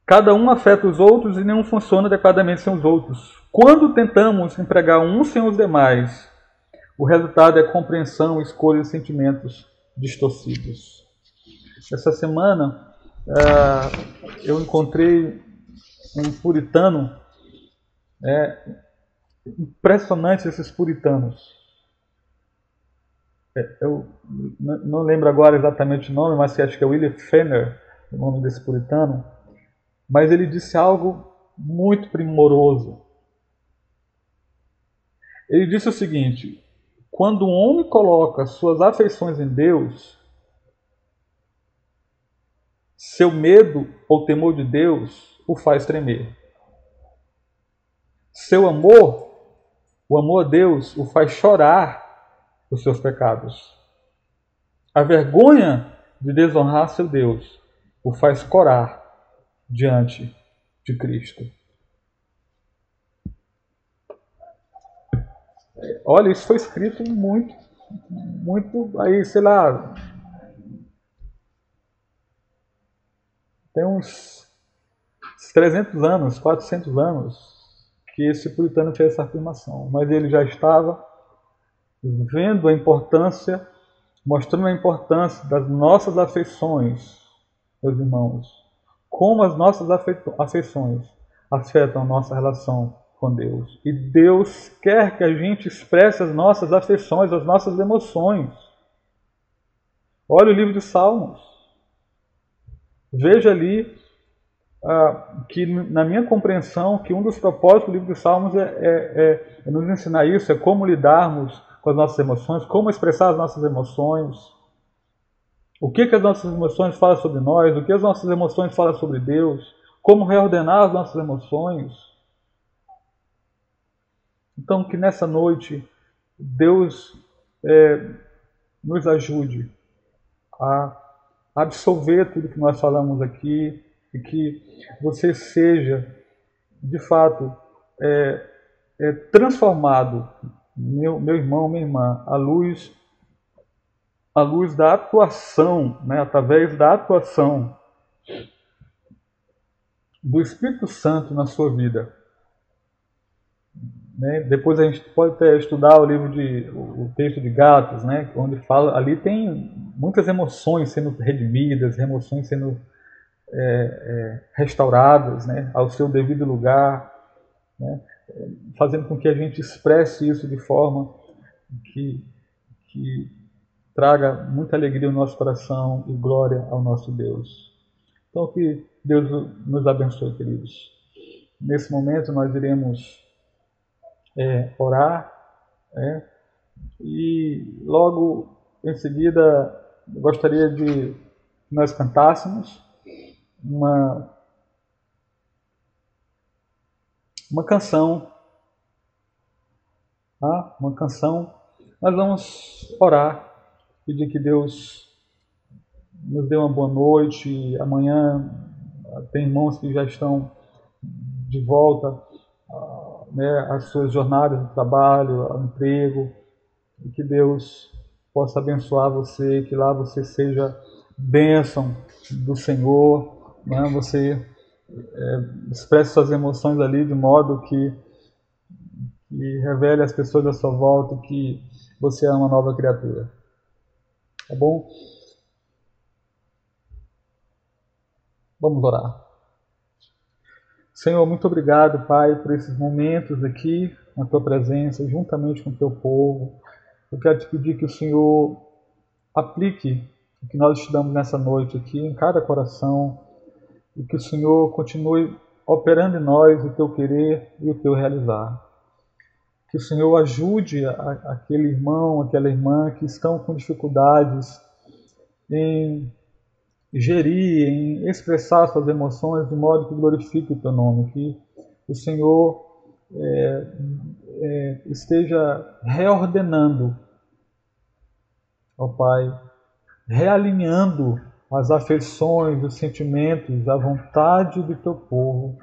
Cada um afeta os outros e nenhum funciona adequadamente sem os outros. Quando tentamos empregar uns sem os demais, o resultado é compreensão, escolhas e sentimentos distorcidos. Essa semana uh, eu encontrei um puritano, é, impressionante esses puritanos. É, eu não lembro agora exatamente o nome, mas acho que é William Fenner, o nome desse puritano mas ele disse algo muito primoroso. Ele disse o seguinte: quando um homem coloca suas afeições em Deus, seu medo ou temor de Deus o faz tremer. Seu amor, o amor a Deus, o faz chorar os seus pecados. A vergonha de desonrar seu Deus o faz corar diante de Cristo. Olha, isso foi escrito muito, muito aí, sei lá, tem uns 300 anos, 400 anos que esse puritano fez essa afirmação, mas ele já estava vendo a importância, mostrando a importância das nossas afeições, meus irmãos, como as nossas afeições afetam a nossa relação com Deus. E Deus quer que a gente expresse as nossas afeições, as nossas emoções. Olha o livro de Salmos. Veja ali ah, que, na minha compreensão, que um dos propósitos do livro de Salmos é, é, é, é nos ensinar isso, é como lidarmos com as nossas emoções, como expressar as nossas emoções. O que, que as nossas emoções falam sobre nós? O que as nossas emoções falam sobre Deus? Como reordenar as nossas emoções? Então, que nessa noite Deus é, nos ajude a absolver tudo que nós falamos aqui e que você seja, de fato, é, é transformado, meu, meu irmão, minha irmã, à luz à luz da atuação, né, através da atuação do Espírito Santo na sua vida. Né? Depois a gente pode até estudar o livro de o texto de Gatos, né? onde fala ali tem muitas emoções sendo redimidas, emoções sendo é, é, restauradas, né? ao seu devido lugar, né? fazendo com que a gente expresse isso de forma que, que traga muita alegria ao nosso coração e glória ao nosso Deus. Então, que Deus nos abençoe, queridos. Nesse momento, nós iremos é, orar é, e logo em seguida gostaria de que nós cantássemos uma, uma canção. Tá? Uma canção. Nós vamos orar pedir que Deus nos dê uma boa noite. Amanhã tem irmãos que já estão de volta né, às suas jornadas de trabalho, ao emprego. E que Deus possa abençoar você, que lá você seja bênção do Senhor, né, você é, expresse suas emoções ali de modo que, que revele às pessoas à sua volta que você é uma nova criatura. Tá bom? Vamos orar. Senhor, muito obrigado, Pai, por esses momentos aqui, na tua presença, juntamente com o teu povo. Eu quero te pedir que o Senhor aplique o que nós estudamos nessa noite aqui em cada coração e que o Senhor continue operando em nós o teu querer e o teu realizar. Que o Senhor ajude a, aquele irmão, aquela irmã que estão com dificuldades em gerir, em expressar suas emoções de modo que glorifique o teu nome. Que o Senhor é, é, esteja reordenando, ó Pai, realinhando as afeições, os sentimentos, a vontade do teu povo,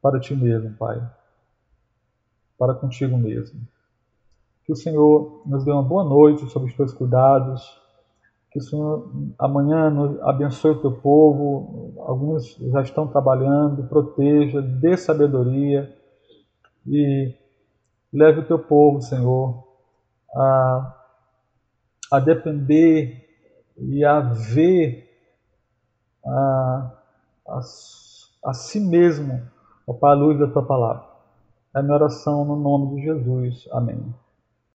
para ti mesmo, Pai. Para contigo mesmo. Que o Senhor nos dê uma boa noite sob os teus cuidados. Que o Senhor amanhã abençoe o teu povo. Alguns já estão trabalhando, proteja, dê sabedoria e leve o teu povo, Senhor, a, a depender e a ver a, a, a si mesmo, Pai, a luz da tua palavra. É minha oração no nome de Jesus. Amém.